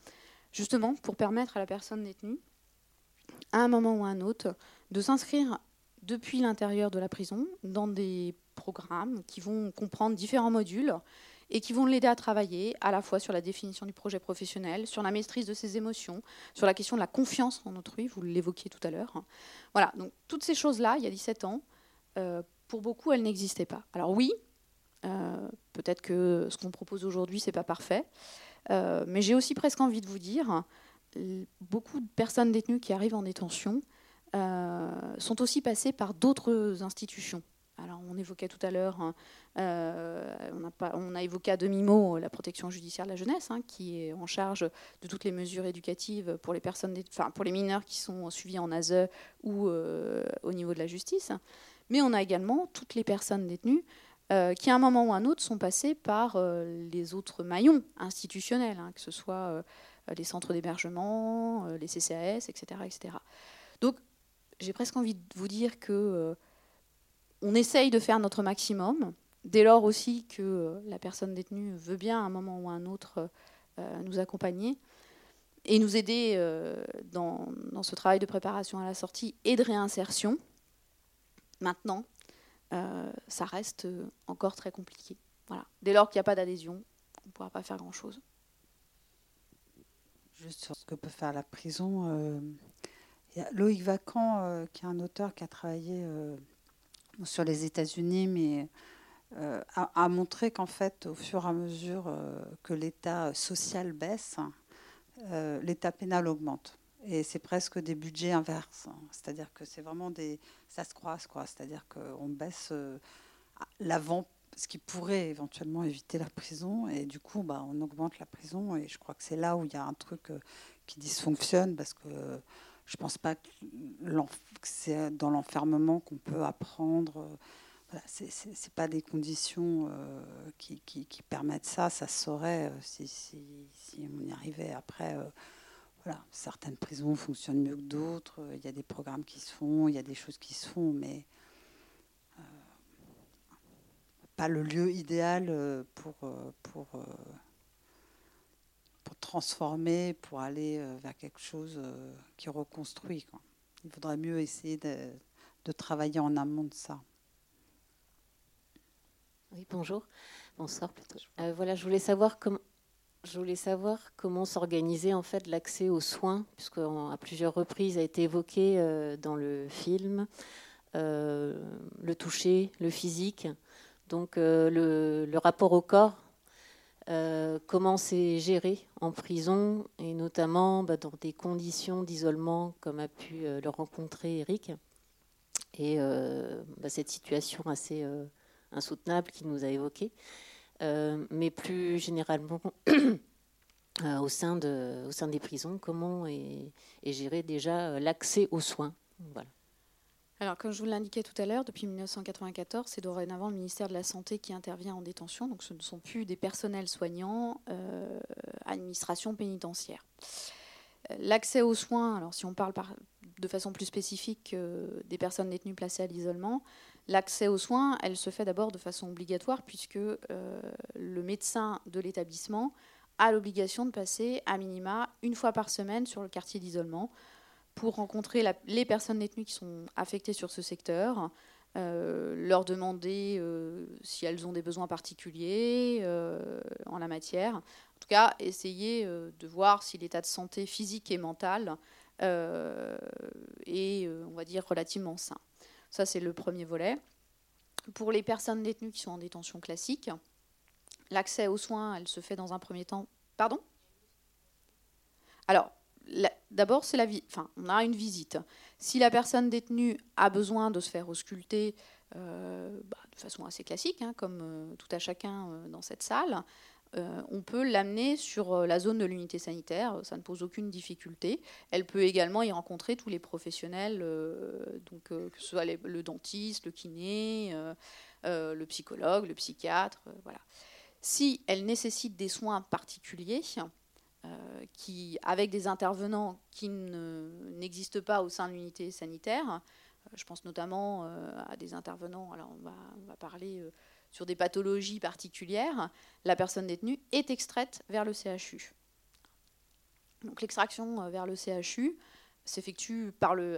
justement pour permettre à la personne détenue, à un moment ou à un autre, de s'inscrire depuis l'intérieur de la prison dans des programmes qui vont comprendre différents modules et qui vont l'aider à travailler à la fois sur la définition du projet professionnel, sur la maîtrise de ses émotions, sur la question de la confiance en autrui, vous l'évoquiez tout à l'heure. Voilà, donc toutes ces choses-là, il y a 17 ans, euh, pour beaucoup, elles n'existaient pas. Alors oui, euh, peut-être que ce qu'on propose aujourd'hui, c'est pas parfait, euh, mais j'ai aussi presque envie de vous dire, beaucoup de personnes détenues qui arrivent en détention sont aussi passées par d'autres institutions alors, on évoquait tout à l'heure, hein, euh, on, a évoqué à demi-mot la protection judiciaire de la jeunesse, hein, qui est en charge de toutes les mesures éducatives pour les, personnes, enfin, pour les mineurs qui sont suivis en ASE ou euh, au niveau de la justice. Mais on a également toutes les personnes détenues euh, qui, à un moment ou à un autre, sont passées par les autres maillons institutionnels, hein, que ce soit les centres d'hébergement, les CCAS, etc., etc. Donc, j'ai presque envie de vous dire que on essaye de faire notre maximum, dès lors aussi que euh, la personne détenue veut bien à un moment ou à un autre euh, nous accompagner et nous aider euh, dans, ce travail de préparation à la sortie et de réinsertion. Maintenant, ça reste encore très compliqué. Voilà. Dès lors qu'il n'y a pas d'adhésion, on ne pourra pas faire grand-chose. Juste sur ce que peut faire la prison, Loïc Vacan, qui est un auteur qui a travaillé sur les États-Unis, mais euh, a, montré qu'en fait, au fur et à mesure euh, que l'état social baisse, euh, l'état pénal augmente. Et c'est presque des budgets inverses. C'est-à-dire que c'est vraiment des. Ça se croise, quoi. C'est-à-dire qu'on baisse l'avant, ce qui pourrait éventuellement éviter la prison. Et du coup, bah, on augmente la prison. Et je crois que c'est là où il y a un truc qui dysfonctionne parce que je ne pense pas que c'est dans l'enfermement qu'on peut apprendre. Voilà, ce n'est pas des conditions euh, qui, permettent ça. Ça se saurait euh, si, on y arrivait. Après, euh, certaines prisons fonctionnent mieux que d'autres. Il y a des programmes qui se font, il y a des choses qui se font, mais pas le lieu idéal pour, pour pour transformer, pour aller euh, vers quelque chose euh, qui reconstruit. il faudrait mieux essayer de, travailler en amont de ça. Oui, bonjour. Bonsoir plutôt. Euh, voilà, je voulais savoir comment. Je voulais savoir comment s'organiser en fait l'accès aux soins, puisque à plusieurs reprises a été évoqué euh, dans le film euh, le toucher, le physique, donc le, rapport au corps euh, comment c'est géré en prison et notamment bah, dans des conditions d'isolement comme a pu euh, le rencontrer Eric. Et euh, bah, cette situation assez insoutenable qu'il nous a évoquée, mais plus généralement au, sein des prisons, comment est, géré déjà l'accès aux soins. Alors, comme je vous l'indiquais tout à l'heure, depuis 1994, c'est dorénavant le ministère de la Santé qui intervient en détention. Donc, ce ne sont plus des personnels soignants, euh, administration pénitentiaire. Euh, l'accès aux soins, alors si on parle de façon plus spécifique euh, des personnes détenues placées à l'isolement, l'accès aux soins, elle se fait d'abord de façon obligatoire puisque le médecin de l'établissement a l'obligation de passer à minima une fois par semaine sur le quartier d'isolement pour rencontrer les personnes détenues qui sont affectées sur ce secteur, euh, leur demander euh, si elles ont des besoins particuliers euh, en la matière. En tout cas, essayer de voir si l'état de santé physique et mental est, on va dire, relativement sain. Ça, c'est le premier volet. Pour les personnes détenues qui sont en détention classique, l'accès aux soins, elle se fait dans un premier temps. Pardon? Alors, d'abord, c'est la on a une visite. Si la personne détenue a besoin de se faire ausculter euh, bah, de façon assez classique, hein, comme euh, tout à chacun euh, dans cette salle, on peut l'amener sur la zone de l'unité sanitaire. Ça ne pose aucune difficulté. Elle peut également y rencontrer tous les professionnels, que ce soit le dentiste, le kiné, le psychologue, le psychiatre, voilà. Si elle nécessite des soins particuliers, qui, avec des intervenants qui n'existent pas au sein de l'unité sanitaire. Euh, je pense notamment euh, à des intervenants, alors on va, on va parler sur des pathologies particulières. La personne détenue est extraite vers le CHU. Donc l'extraction vers le CHU s'effectue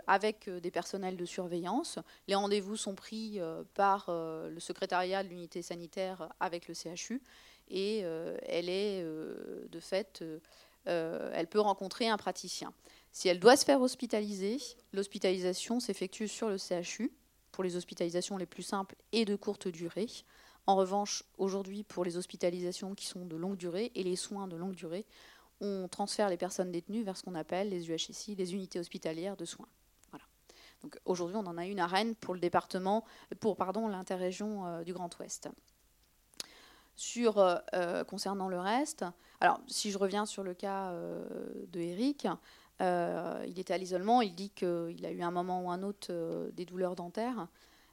avec des personnels de surveillance. Les rendez-vous sont pris par le secrétariat de l'unité sanitaire avec le CHU et euh, euh, euh, elle peut rencontrer un praticien. Si elle doit se faire hospitaliser, l'hospitalisation s'effectue sur le CHU pour les hospitalisations les plus simples et de courte durée. En revanche, aujourd'hui, pour les hospitalisations qui sont de longue durée et les soins de longue durée, on transfère les personnes détenues vers ce qu'on appelle les UHSI, les unités hospitalières de soins. Voilà. Donc aujourd'hui, on en a une à Rennes pour le département, pour pardon, l'interrégion du Grand Ouest. Sur, euh, euh, concernant le reste, alors si je reviens sur le cas euh, de Eric, il était à l'isolement, il dit qu'il a eu un moment ou un autre des douleurs dentaires.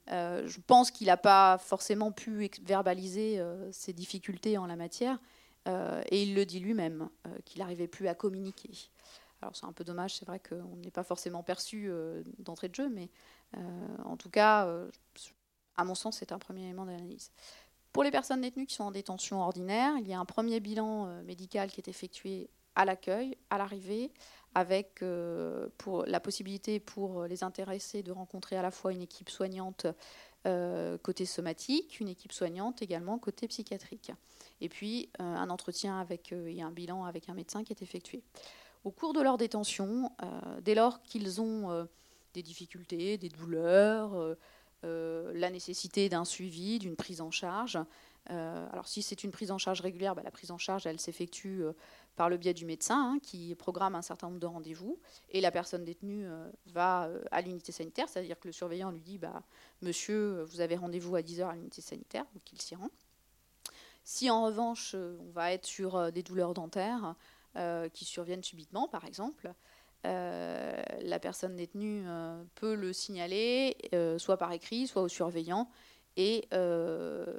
je pense qu'il n'a pas forcément pu verbaliser ses difficultés en la matière, et il le dit lui-même, qu'il n'arrivait plus à communiquer. Alors c'est un peu dommage, c'est vrai qu'on n'est pas forcément perçu d'entrée de jeu, mais en tout cas, à mon sens, c'est un premier élément d'analyse. Pour les personnes détenues qui sont en détention ordinaire, il y a un premier bilan euh, médical qui est effectué à l'accueil, à l'arrivée, avec euh, pour la possibilité pour les intéressés de rencontrer à la fois une équipe soignante euh, côté somatique, une équipe soignante également côté psychiatrique. Et puis un entretien avec, et un bilan avec un médecin qui est effectué. Au cours de leur détention, dès lors qu'ils ont des difficultés, des douleurs, la nécessité d'un suivi, d'une prise en charge. Euh, alors si c'est une prise en charge régulière, bah, la prise en charge, elle s'effectue euh, par le biais du médecin hein, qui programme un certain nombre de rendez-vous et la personne détenue va à l'unité sanitaire, c'est-à-dire que le surveillant lui dit bah, Monsieur, vous avez rendez-vous à 10h à l'unité sanitaire, donc il s'y rend. Si en revanche on va être sur des douleurs dentaires qui surviennent subitement, par exemple, euh, la personne détenue euh, peut le signaler, euh, soit par écrit, soit au surveillant, et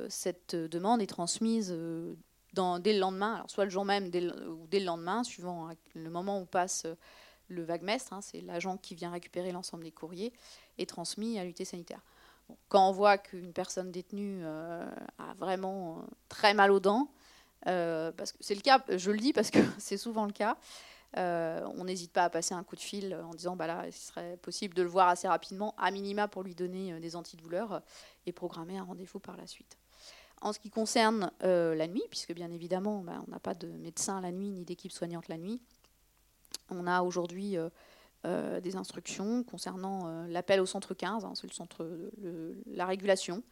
cette demande est transmise dès le lendemain, soit le jour même ou dès le lendemain, suivant le moment où passe le vaguemestre, hein, c'est l'agent qui vient récupérer l'ensemble des courriers, est transmis à l'unité sanitaire. quand on voit qu'une personne détenue a vraiment très mal aux dents, parce que c'est le cas, je le dis parce que c'est souvent le cas, on n'hésite pas à passer un coup de fil en disant bah serait possible de le voir assez rapidement, à minima pour lui donner des antidouleurs et programmer un rendez-vous par la suite. En ce qui concerne la nuit, puisque bien évidemment, bah, on n'a pas de médecin la nuit ni d'équipe soignante la nuit, on a aujourd'hui euh, des instructions concernant euh, l'appel au centre 15, hein, c'est le centre, la régulation.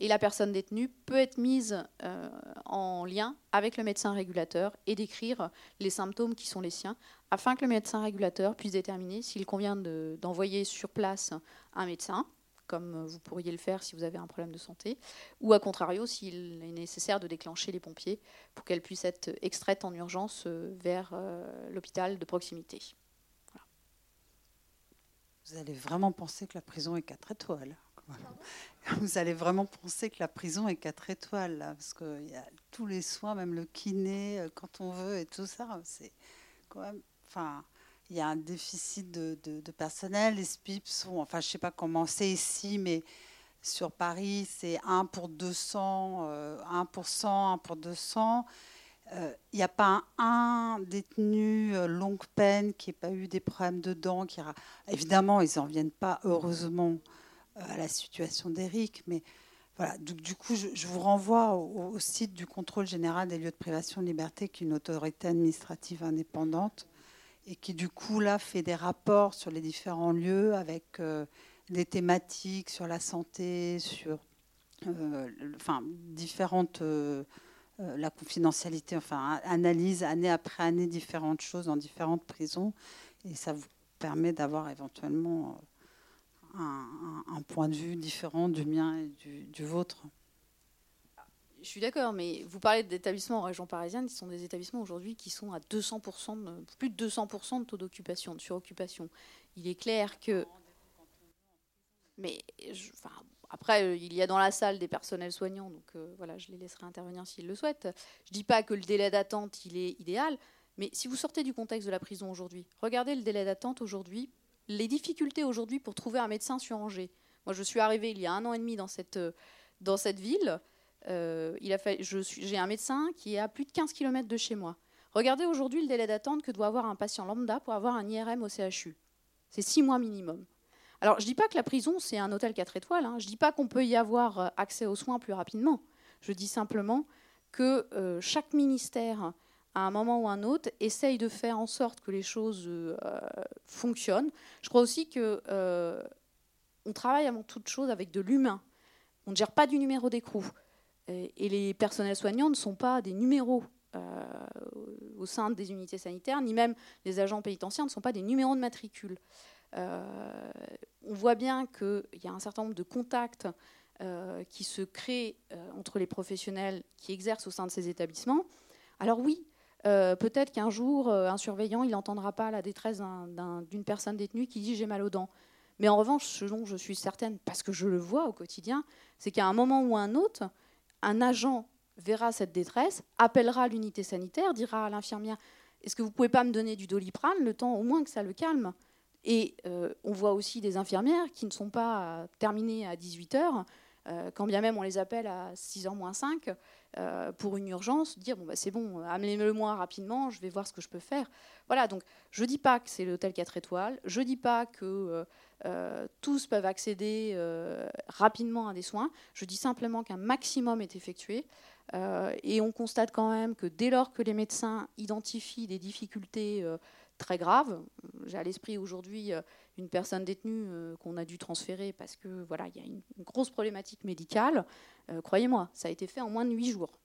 Et la personne détenue peut être mise euh, en lien avec le médecin régulateur et décrire les symptômes qui sont les siens, afin que le médecin régulateur puisse déterminer s'il convient d'envoyer sur place un médecin, comme vous pourriez le faire si vous avez un problème de santé, ou à contrario s'il est nécessaire de déclencher les pompiers pour qu'elle puisse être extraite en urgence vers l'hôpital de proximité vous allez vraiment penser que la prison est 4 étoiles. Vous allez vraiment penser que la prison est 4 étoiles, parce qu'il y a tous les soins, même le kiné, euh, quand on veut, et tout ça. C'est quand même. Enfin, il y a un déficit de, personnel. Les SPIP sont. Enfin, je ne sais pas comment c'est ici, mais sur Paris, c'est 1 pour 200, 1 pour 100, 1 pour 200 il euh, n'y a pas un, détenu euh, longue peine qui n'ait pas eu des problèmes de dents. Évidemment, ils n'en viennent pas, heureusement, euh, à la situation d'Eric. Mais voilà, du, coup, je, vous renvoie au, site du contrôle général des lieux de privation de liberté, qui est une autorité administrative indépendante, et qui, du coup, là, fait des rapports sur les différents lieux avec des thématiques sur la santé, sur enfin, différentes. Euh, la confidentialité, enfin, analyse année après année différentes choses dans différentes prisons, et ça vous permet d'avoir éventuellement un, point de vue différent du mien et du, vôtre. Je suis d'accord, mais vous parlez d'établissements en région parisienne, qui sont des établissements aujourd'hui qui sont à 200%, de, plus de 200% de taux d'occupation, de suroccupation. Il est clair que... Mais après, euh, il y a dans la salle des personnels soignants, donc euh, voilà, je les laisserai intervenir s'ils le souhaitent. Je ne dis pas que le délai d'attente, il est idéal, mais si vous sortez du contexte de la prison aujourd'hui, regardez le délai d'attente aujourd'hui, les difficultés aujourd'hui pour trouver un médecin sur Angers. Moi, je suis arrivée il y a un an et demi dans cette, euh, dans cette ville. il a fait, j'ai un médecin qui est à plus de 15 km de chez moi. Regardez aujourd'hui le délai d'attente que doit avoir un patient lambda pour avoir un IRM au CHU. C'est six mois minimum. Alors, je ne dis pas que la prison, c'est un hôtel 4 étoiles. Hein. Je ne dis pas qu'on peut y avoir euh, accès aux soins plus rapidement. Je dis simplement que euh, chaque ministère, à un moment ou un autre, essaye de faire en sorte que les choses euh, fonctionnent. Je crois aussi que on travaille avant toute chose avec de l'humain. On ne gère pas du numéro d'écrou. Et, les personnels soignants ne sont pas des numéros au sein des unités sanitaires, ni même les agents pénitentiaires ne sont pas des numéros de matricule. Euh, on voit bien qu'il y a un certain nombre de contacts euh, qui se créent euh, entre les professionnels qui exercent au sein de ces établissements. Alors oui, peut-être qu'un jour, un surveillant, il n'entendra pas la détresse d'une personne détenue qui dit j'ai mal aux dents. Mais en revanche, ce dont je suis certaine, parce que je le vois au quotidien, c'est qu'à un moment ou un autre, un agent verra cette détresse, appellera l'unité sanitaire, dira à l'infirmière Est-ce que vous pouvez pas me donner du doliprane le temps au moins que ça le calme? Et euh, on voit aussi des infirmières qui ne sont pas terminées à 18 heures, euh, quand bien même on les appelle à 6h moins 5 euh, pour une urgence, dire bon, bah, c'est bon, amenez-le-moi rapidement, je vais voir ce que je peux faire. Voilà, donc je ne dis pas que c'est l'hôtel 4 étoiles, je ne dis pas que tous peuvent accéder rapidement à des soins, je dis simplement qu'un maximum est effectué. Et on constate quand même que dès lors que les médecins identifient des difficultés très grave. J'ai à l'esprit aujourd'hui euh, une personne détenue euh, qu'on a dû transférer parce que voilà, il y a une, grosse problématique médicale. Euh, croyez-moi, ça a été fait en moins de huit jours.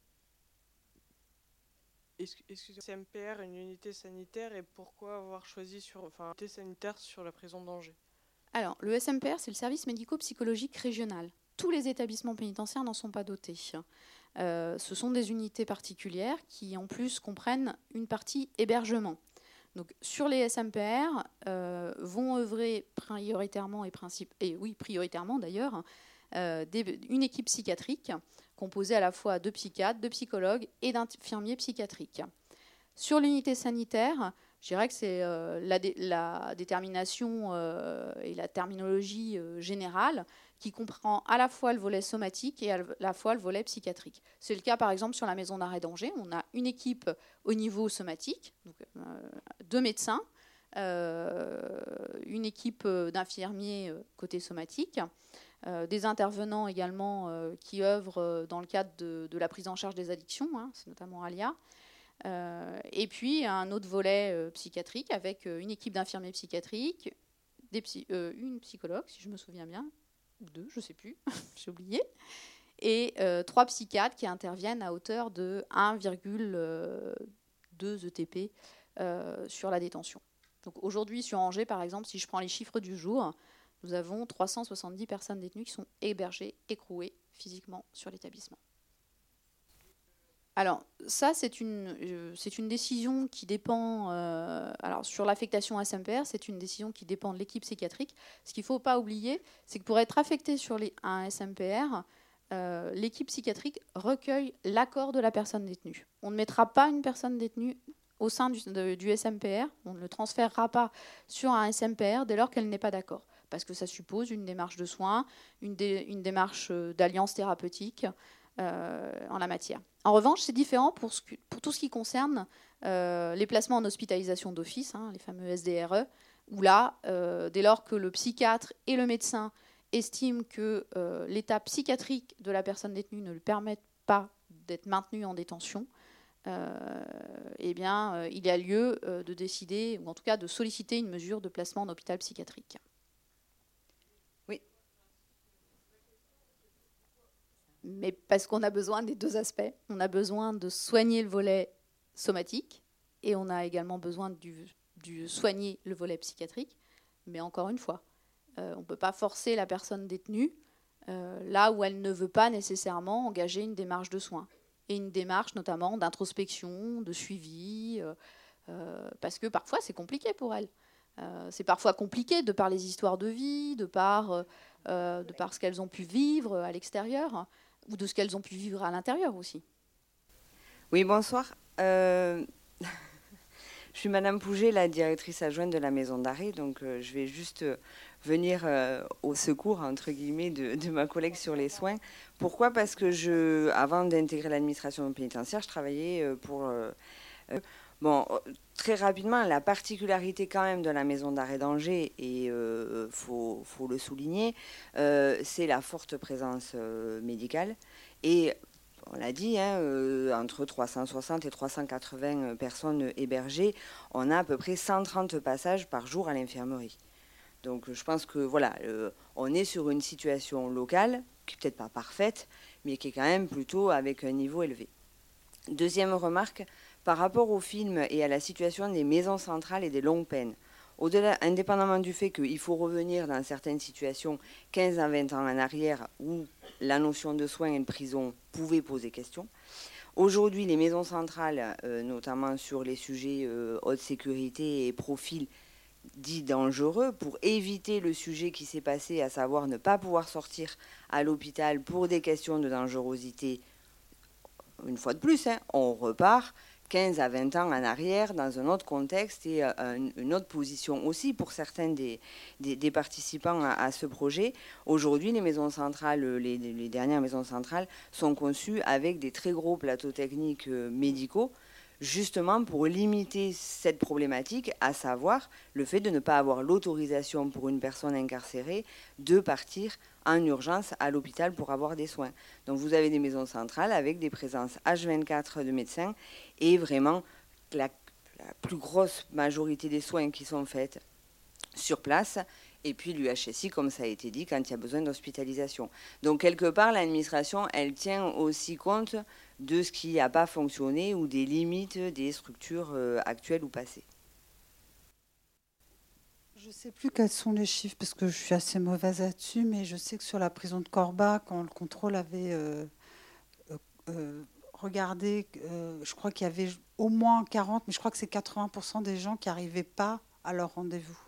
Excusez-moi, CMPR, une unité sanitaire, et pourquoi avoir choisi sur, enfin, une unité sanitaire sur la prison d'Angers Alors, le SMPR, c'est le service médico-psychologique régional. Tous les établissements pénitentiaires n'en sont pas dotés. Ce sont des unités particulières qui, en plus, comprennent une partie hébergement. Donc, sur les SMPR, euh, vont œuvrer prioritairement et, oui, prioritairement d'ailleurs, euh, une équipe psychiatrique composée à la fois de psychiatres, de psychologues et d'infirmiers psychiatriques. Sur l'unité sanitaire, je dirais que c'est euh, la, détermination et la terminologie générale qui comprend à la fois le volet somatique et à la fois le volet psychiatrique. C'est le cas par exemple sur la maison d'arrêt d'Angers. On a une équipe au niveau somatique, donc, deux médecins, une équipe d'infirmiers côté somatique, des intervenants également qui œuvrent dans le cadre de, la prise en charge des addictions, hein, c'est notamment Alia, et puis un autre volet psychiatrique avec une équipe d'infirmiers psychiatriques, une psychologue, si je me souviens bien, deux, je ne sais plus, j'ai oublié, et euh, trois psychiatres qui interviennent à hauteur de 1,2 ETP euh, sur la détention. Donc aujourd'hui, sur Angers, par exemple, si je prends les chiffres du jour, nous avons 370 personnes détenues qui sont hébergées, écrouées physiquement sur l'établissement. Alors, ça, c'est une, euh, c'est une décision qui dépend. Euh, alors, sur l'affectation SMPR, c'est une décision qui dépend de l'équipe psychiatrique. Ce qu'il ne faut pas oublier, c'est que pour être affecté sur un SMPR, euh, l'équipe psychiatrique recueille l'accord de la personne détenue. On ne mettra pas une personne détenue au sein du, SMPR, on ne le transférera pas sur un SMPR dès lors qu'elle n'est pas d'accord. Parce que ça suppose une démarche de soins, une démarche d'alliance thérapeutique en la matière. En revanche, c'est différent pour, tout ce qui concerne euh, les placements en hospitalisation d'office, hein, les fameux SDRE, où là, euh, dès lors que le psychiatre et le médecin estiment que euh, l'état psychiatrique de la personne détenue ne lui permet pas d'être maintenu en détention, eh bien, il y a lieu de décider, ou en tout cas de solliciter une mesure de placement en hôpital psychiatrique. Mais parce qu'on a besoin des deux aspects. On a besoin de soigner le volet somatique et on a également besoin de soigner le volet psychiatrique. Mais encore une fois, euh, on ne peut pas forcer la personne détenue euh, là où elle ne veut pas nécessairement engager une démarche de soins et une démarche notamment d'introspection, de suivi, euh, parce que parfois c'est compliqué pour elle. c'est parfois compliqué de par les histoires de vie, de par, de par ce qu'elles ont pu vivre à l'extérieur ou de ce qu'elles ont pu vivre à l'intérieur aussi. Oui, bonsoir. Euh, je suis Madame Pouget, la directrice adjointe de la maison d'arrêt, donc euh, je vais juste euh, venir au secours, entre guillemets, de, ma collègue sur les soins. Pourquoi? Parce que je, avant d'intégrer l'administration pénitentiaire, je travaillais pour... Bon, très rapidement, la particularité quand même de la maison d'arrêt d'Angers, et il euh, faut, le souligner, euh, c'est la forte présence euh, médicale. Et on l'a dit, hein, entre 360 et 380 personnes hébergées, on a à peu près 130 passages par jour à l'infirmerie. Donc je pense que voilà, on est sur une situation locale, qui n'est peut-être pas parfaite, mais qui est quand même plutôt avec un niveau élevé. Deuxième remarque, par rapport au film et à la situation des maisons centrales et des longues peines. Indépendamment du fait qu'il faut revenir dans certaines situations 15 à 20 ans en arrière où la notion de soins et de prison pouvait poser question, aujourd'hui les maisons centrales, euh, notamment sur les sujets euh, haute sécurité et profils dits dangereux, pour éviter le sujet qui s'est passé, à savoir ne pas pouvoir sortir à l'hôpital pour des questions de dangerosité, une fois de plus, hein, on repart 15 à 20 ans en arrière, dans un autre contexte et euh, une autre position aussi pour certains des, participants à, ce projet. Aujourd'hui, les maisons centrales, les, les, dernières maisons centrales, sont conçues avec des très gros plateaux techniques euh, médicaux, justement pour limiter cette problématique, à savoir le fait de ne pas avoir l'autorisation pour une personne incarcérée de partir en urgence à l'hôpital pour avoir des soins. Donc vous avez des maisons centrales avec des présences H24 de médecins et vraiment la, plus grosse majorité des soins qui sont faits sur place et puis l'UHSI, comme ça a été dit, quand il y a besoin d'hospitalisation. Donc quelque part, l'administration, elle tient aussi compte de ce qui n'a pas fonctionné ou des limites des structures euh, actuelles ou passées. Je ne sais plus quels sont les chiffres parce que je suis assez mauvaise là-dessus, mais je sais que sur la prison de Corba, quand le contrôle avait euh, euh, regardé, je crois qu'il y avait au moins 40, mais je crois que c'est 80% des gens qui n'arrivaient pas à leur rendez-vous.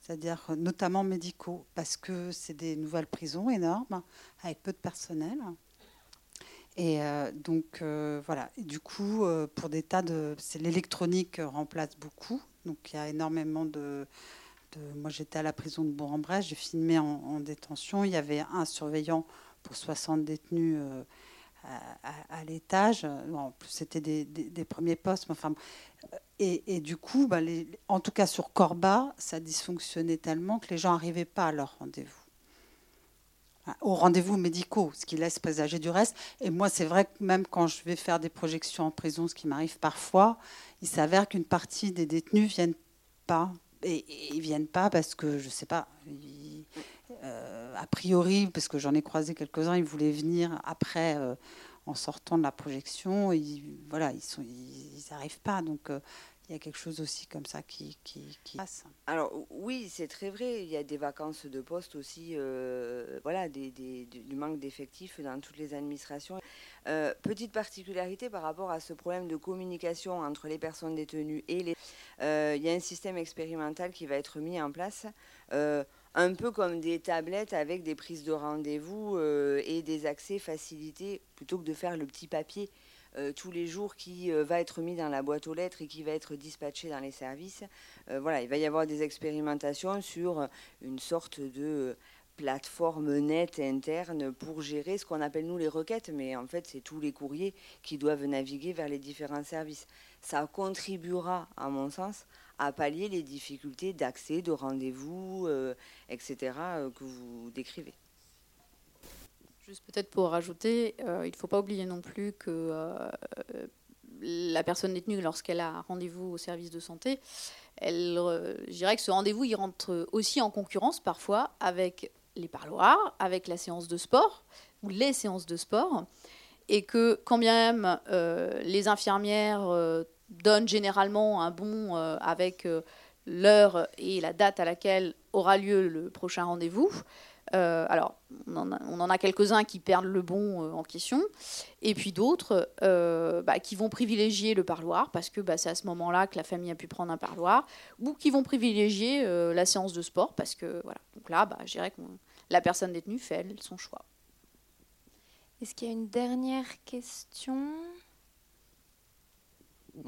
C'est-à-dire notamment médicaux, parce que c'est des nouvelles prisons énormes, avec peu de personnel. Et euh, donc euh, voilà. du coup, euh, pour des tas de, l'électronique remplace beaucoup. Donc il y a énormément de. moi, j'étais à la prison de Bourg-en-Bresse. J'ai filmé en, détention. Il y avait un surveillant pour 60 détenus. À, l'étage. En plus, c'était des, premiers postes. Enfin, et, du coup, bah, en tout cas sur Corba, ça dysfonctionnait tellement que les gens n'arrivaient pas à leur rendez-vous aux rendez-vous médicaux, ce qui laisse présager du reste. Et moi, c'est vrai que même quand je vais faire des projections en prison, ce qui m'arrive parfois, il s'avère qu'une partie des détenus viennent pas. Et, ils viennent pas parce que, je sais pas, euh, a priori, parce que j'en ai croisé quelques-uns, ils voulaient venir après, euh, en sortant de la projection. Ils, voilà, ils sont, ils n'arrivent pas. Donc, euh, il y a quelque chose aussi comme ça qui, passe. Alors oui, c'est très vrai. Il y a des vacances de poste aussi, euh, voilà, des, du manque d'effectifs dans toutes les administrations. Euh, petite particularité par rapport à ce problème de communication entre les personnes détenues et les... Il y a un système expérimental qui va être mis en place un peu comme des tablettes avec des prises de rendez-vous et des accès facilités, plutôt que de faire le petit papier euh, tous les jours qui euh, va être mis dans la boîte aux lettres et qui va être dispatché dans les services. Euh, voilà, il va y avoir des expérimentations sur une sorte de plateforme nette interne pour gérer ce qu'on appelle nous les requêtes, mais en fait c'est tous les courriers qui doivent naviguer vers les différents services. Ça contribuera, à mon sens, à pallier les difficultés d'accès, de rendez-vous, etc., que vous décrivez. Juste peut-être pour rajouter, euh, il ne faut pas oublier non plus que euh, la personne détenue, lorsqu'elle a rendez-vous au service de santé, elle, euh, je dirais que ce rendez-vous, il rentre aussi en concurrence parfois avec les parloirs, avec la séance de sport ou les séances de sport, et que quand bien même les infirmières donnent généralement un bon avec l'heure et la date à laquelle aura lieu le prochain rendez-vous, euh, alors, on en a, quelques-uns qui perdent le bon euh, en question, et puis d'autres euh, bah, qui vont privilégier le parloir, parce que bah, c'est à ce moment-là que la famille a pu prendre un parloir, ou qui vont privilégier la séance de sport, parce que voilà. Donc là, bah, je dirais que la personne détenue fait son choix. Est-ce qu'il y a une dernière question?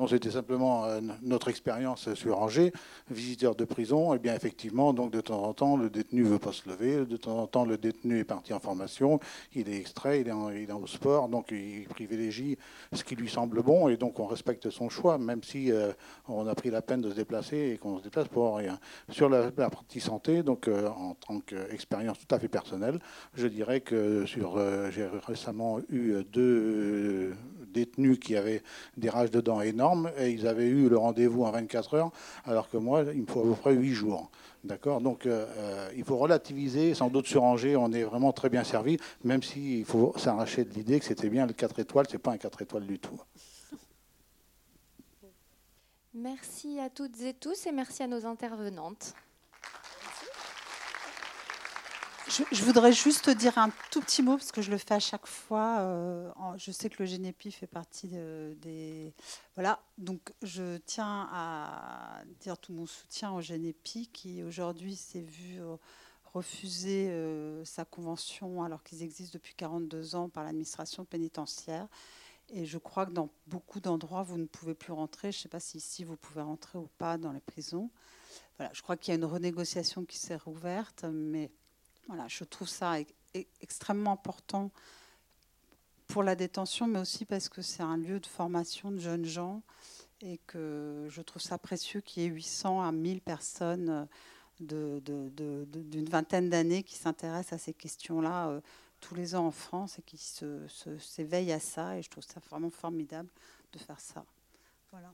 C'était simplement euh, notre expérience sur Angers, visiteur de prison. Et eh bien effectivement, donc de temps en temps, le détenu veut pas se lever. De temps en temps, le détenu est parti en formation, il est extrait, il est, en, au sport, donc il privilégie ce qui lui semble bon. Et donc on respecte son choix, même si euh, on a pris la peine de se déplacer et qu'on se déplace pour rien. Sur la, partie santé, donc euh, en tant qu'expérience tout à fait personnelle, je dirais que sur, j'ai récemment eu deux détenus qui avaient des rages de dents et ils avaient eu le rendez-vous en 24 heures, alors que moi, il me faut à peu près 8 jours. D'accord? Donc, euh, euh, il faut relativiser. Sans doute sur Angers, on est vraiment très bien servi, même s'il faut s'arracher de l'idée que c'était bien le 4 étoiles. C'est pas un 4 étoiles du tout. Merci à toutes et tous et merci à nos intervenantes. Je, voudrais juste dire un tout petit mot, parce que je le fais à chaque fois. Euh, je sais que le Génépi fait partie des. Voilà, donc je tiens à dire tout mon soutien au Génépi, qui aujourd'hui s'est vu euh, refuser euh, sa convention alors qu'ils existent depuis 42 ans par l'administration pénitentiaire. Et je crois que dans beaucoup d'endroits, vous ne pouvez plus rentrer. Je ne sais pas si ici, vous pouvez rentrer ou pas dans les prisons. Voilà, je crois qu'il y a une renégociation qui s'est rouverte, mais voilà, je trouve ça extrêmement important pour la détention, mais aussi parce que c'est un lieu de formation de jeunes gens et que je trouve ça précieux qu'il y ait 800 à 1000 personnes d'une vingtaine d'années qui s'intéressent à ces questions-là euh, tous les ans en France et qui s'éveillent à ça. Et je trouve ça vraiment formidable de faire ça. Voilà.